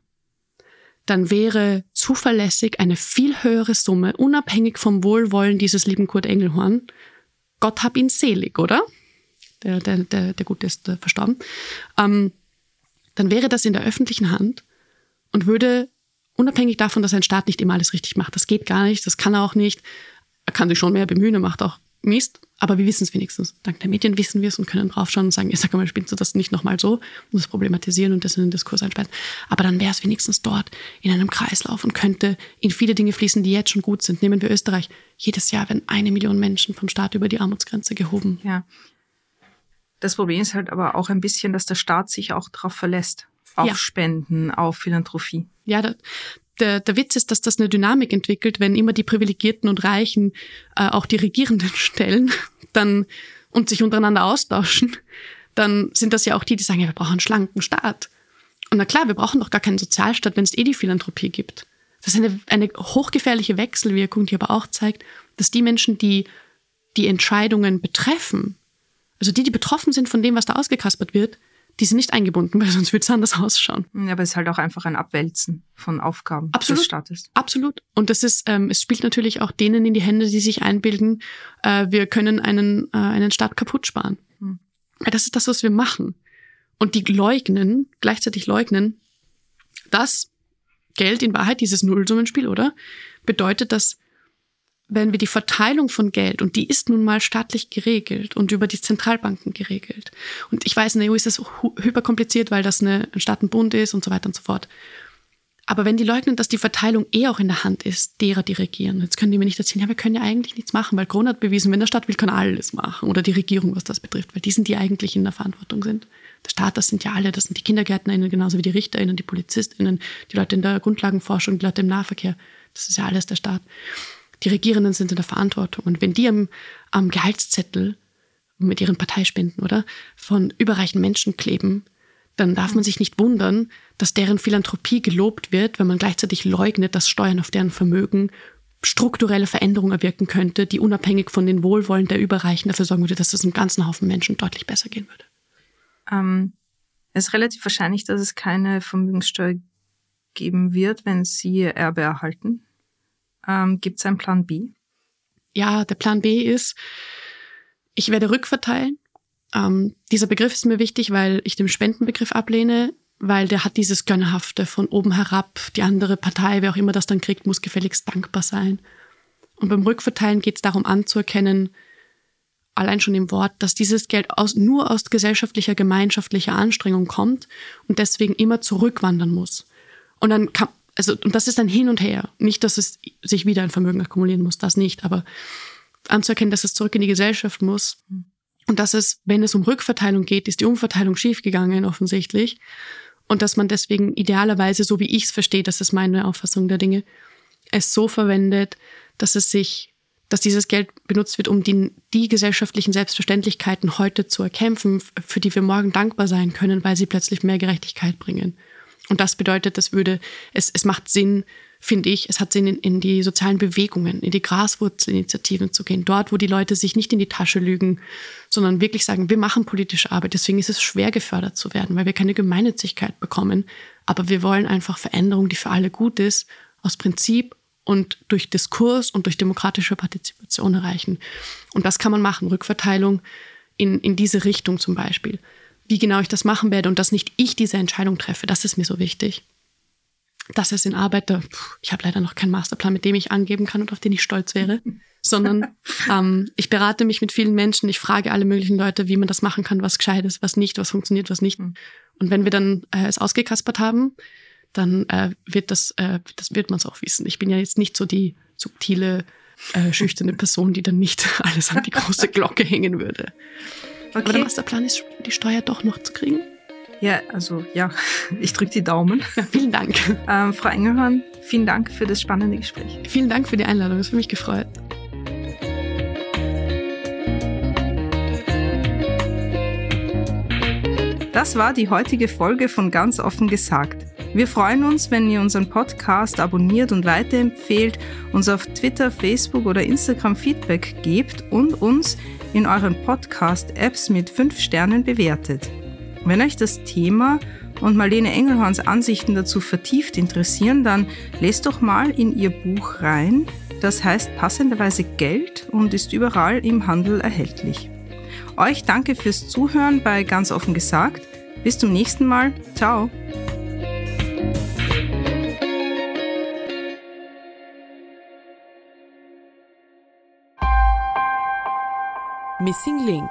dann wäre zuverlässig eine viel höhere Summe, unabhängig vom Wohlwollen dieses lieben Kurt Engelhorn. Gott hab ihn selig, oder? Der, der, der, der Gute ist äh, verstorben. Ähm, dann wäre das in der öffentlichen Hand und würde, unabhängig davon, dass ein Staat nicht immer alles richtig macht, das geht gar nicht, das kann er auch nicht, er kann sich schon mehr bemühen, er macht auch Mist, aber wir wissen es wenigstens. Dank der Medien wissen wir es und können draufschauen und sagen, ich sage mal, spielst du das nicht nochmal so und das problematisieren und das in den Diskurs einspeisen. Aber dann wäre es wenigstens dort in einem Kreislauf und könnte in viele Dinge fließen, die jetzt schon gut sind. Nehmen wir Österreich. Jedes Jahr werden eine Million Menschen vom Staat über die Armutsgrenze gehoben. Ja. Das Problem ist halt aber auch ein bisschen, dass der Staat sich auch darauf verlässt. Auf ja. Spenden, auf Philanthropie. Ja, da, der, der Witz ist, dass das eine Dynamik entwickelt, wenn immer die Privilegierten und Reichen äh, auch die Regierenden [LAUGHS] stellen dann, und sich untereinander austauschen, dann sind das ja auch die, die sagen, ja, wir brauchen einen schlanken Staat. Und na klar, wir brauchen doch gar keinen Sozialstaat, wenn es eh die Philanthropie gibt. Das ist eine, eine hochgefährliche Wechselwirkung, die aber auch zeigt, dass die Menschen, die die Entscheidungen betreffen, also die, die betroffen sind von dem, was da ausgekaspert wird, die sind nicht eingebunden, [LAUGHS] weil sonst würde es anders ausschauen. Ja, aber es ist halt auch einfach ein Abwälzen von Aufgaben Absolut. des Staates. Absolut. Und das ist, ähm, es spielt natürlich auch denen in die Hände, die sich einbilden, äh, wir können einen, äh, einen Staat kaputt sparen. Hm. Das ist das, was wir machen. Und die leugnen, gleichzeitig leugnen, dass Geld in Wahrheit dieses Nullsummenspiel, oder? Bedeutet, dass wenn wir die Verteilung von Geld, und die ist nun mal staatlich geregelt und über die Zentralbanken geregelt. Und ich weiß, in der EU ist das hyperkompliziert, weil das ein Staatenbund ist und so weiter und so fort. Aber wenn die leugnen, dass die Verteilung eh auch in der Hand ist, derer, die regieren, jetzt können die mir nicht erzählen, ja, wir können ja eigentlich nichts machen, weil Corona hat bewiesen, wenn der Staat will, kann alles machen. Oder die Regierung, was das betrifft, weil die sind, die eigentlich in der Verantwortung sind. Der Staat, das sind ja alle, das sind die KindergärtnerInnen, genauso wie die RichterInnen, die PolizistInnen, die Leute in der Grundlagenforschung, die Leute im Nahverkehr. Das ist ja alles der Staat die Regierenden sind in der Verantwortung. Und wenn die am, am Gehaltszettel mit ihren Parteispenden, oder, von überreichen Menschen kleben, dann darf man sich nicht wundern, dass deren Philanthropie gelobt wird, wenn man gleichzeitig leugnet, dass Steuern auf deren Vermögen strukturelle Veränderungen erwirken könnte, die unabhängig von den Wohlwollen der Überreichen dafür sorgen würde, dass es einem ganzen Haufen Menschen deutlich besser gehen würde. Ähm, es ist relativ wahrscheinlich, dass es keine Vermögenssteuer geben wird, wenn sie Erbe erhalten. Ähm, Gibt es einen Plan B? Ja, der Plan B ist, ich werde rückverteilen. Ähm, dieser Begriff ist mir wichtig, weil ich den Spendenbegriff ablehne, weil der hat dieses Gönnerhafte von oben herab. Die andere Partei, wer auch immer das dann kriegt, muss gefälligst dankbar sein. Und beim Rückverteilen geht es darum anzuerkennen, allein schon im Wort, dass dieses Geld aus, nur aus gesellschaftlicher, gemeinschaftlicher Anstrengung kommt und deswegen immer zurückwandern muss. Und dann kann, also, und das ist ein Hin und Her. Nicht, dass es sich wieder ein Vermögen akkumulieren muss, das nicht, aber anzuerkennen, dass es zurück in die Gesellschaft muss. Und dass es, wenn es um Rückverteilung geht, ist die Umverteilung schiefgegangen, offensichtlich. Und dass man deswegen idealerweise, so wie ich es verstehe, das ist meine Auffassung der Dinge, es so verwendet, dass es sich, dass dieses Geld benutzt wird, um die, die gesellschaftlichen Selbstverständlichkeiten heute zu erkämpfen, für die wir morgen dankbar sein können, weil sie plötzlich mehr Gerechtigkeit bringen. Und das bedeutet, das würde, es, es macht Sinn, finde ich, es hat Sinn, in, in die sozialen Bewegungen, in die Graswurzelinitiativen zu gehen. Dort, wo die Leute sich nicht in die Tasche lügen, sondern wirklich sagen, wir machen politische Arbeit. Deswegen ist es schwer gefördert zu werden, weil wir keine Gemeinnützigkeit bekommen. Aber wir wollen einfach Veränderung, die für alle gut ist, aus Prinzip und durch Diskurs und durch demokratische Partizipation erreichen. Und das kann man machen. Rückverteilung in, in diese Richtung zum Beispiel wie genau ich das machen werde und dass nicht ich diese Entscheidung treffe, das ist mir so wichtig. Das ist in Arbeit, da, ich habe leider noch keinen Masterplan, mit dem ich angeben kann und auf den ich stolz wäre, [LAUGHS] sondern ähm, ich berate mich mit vielen Menschen, ich frage alle möglichen Leute, wie man das machen kann, was gescheit ist, was nicht, was funktioniert, was nicht. Hm. Und wenn wir dann äh, es ausgekaspert haben, dann äh, wird das, äh, das wird man es auch wissen. Ich bin ja jetzt nicht so die subtile, äh, schüchterne Person, die dann nicht [LAUGHS] alles an die große Glocke hängen würde. Okay. Aber der Masterplan ist, die Steuer doch noch zu kriegen. Ja, also ja, [LAUGHS] ich drücke die Daumen. Ja, vielen Dank. Ähm, Frau Engelhorn, vielen Dank für das spannende Gespräch. Vielen Dank für die Einladung, es hat mich gefreut. Das war die heutige Folge von Ganz offen gesagt. Wir freuen uns, wenn ihr unseren Podcast abonniert und weiterempfehlt, uns auf Twitter, Facebook oder Instagram Feedback gebt und uns in euren Podcast-Apps mit 5 Sternen bewertet. Wenn euch das Thema und Marlene Engelhorns Ansichten dazu vertieft interessieren, dann lest doch mal in ihr Buch rein. Das heißt passenderweise Geld und ist überall im Handel erhältlich. Euch danke fürs Zuhören bei Ganz offen gesagt. Bis zum nächsten Mal. Ciao. Missing Link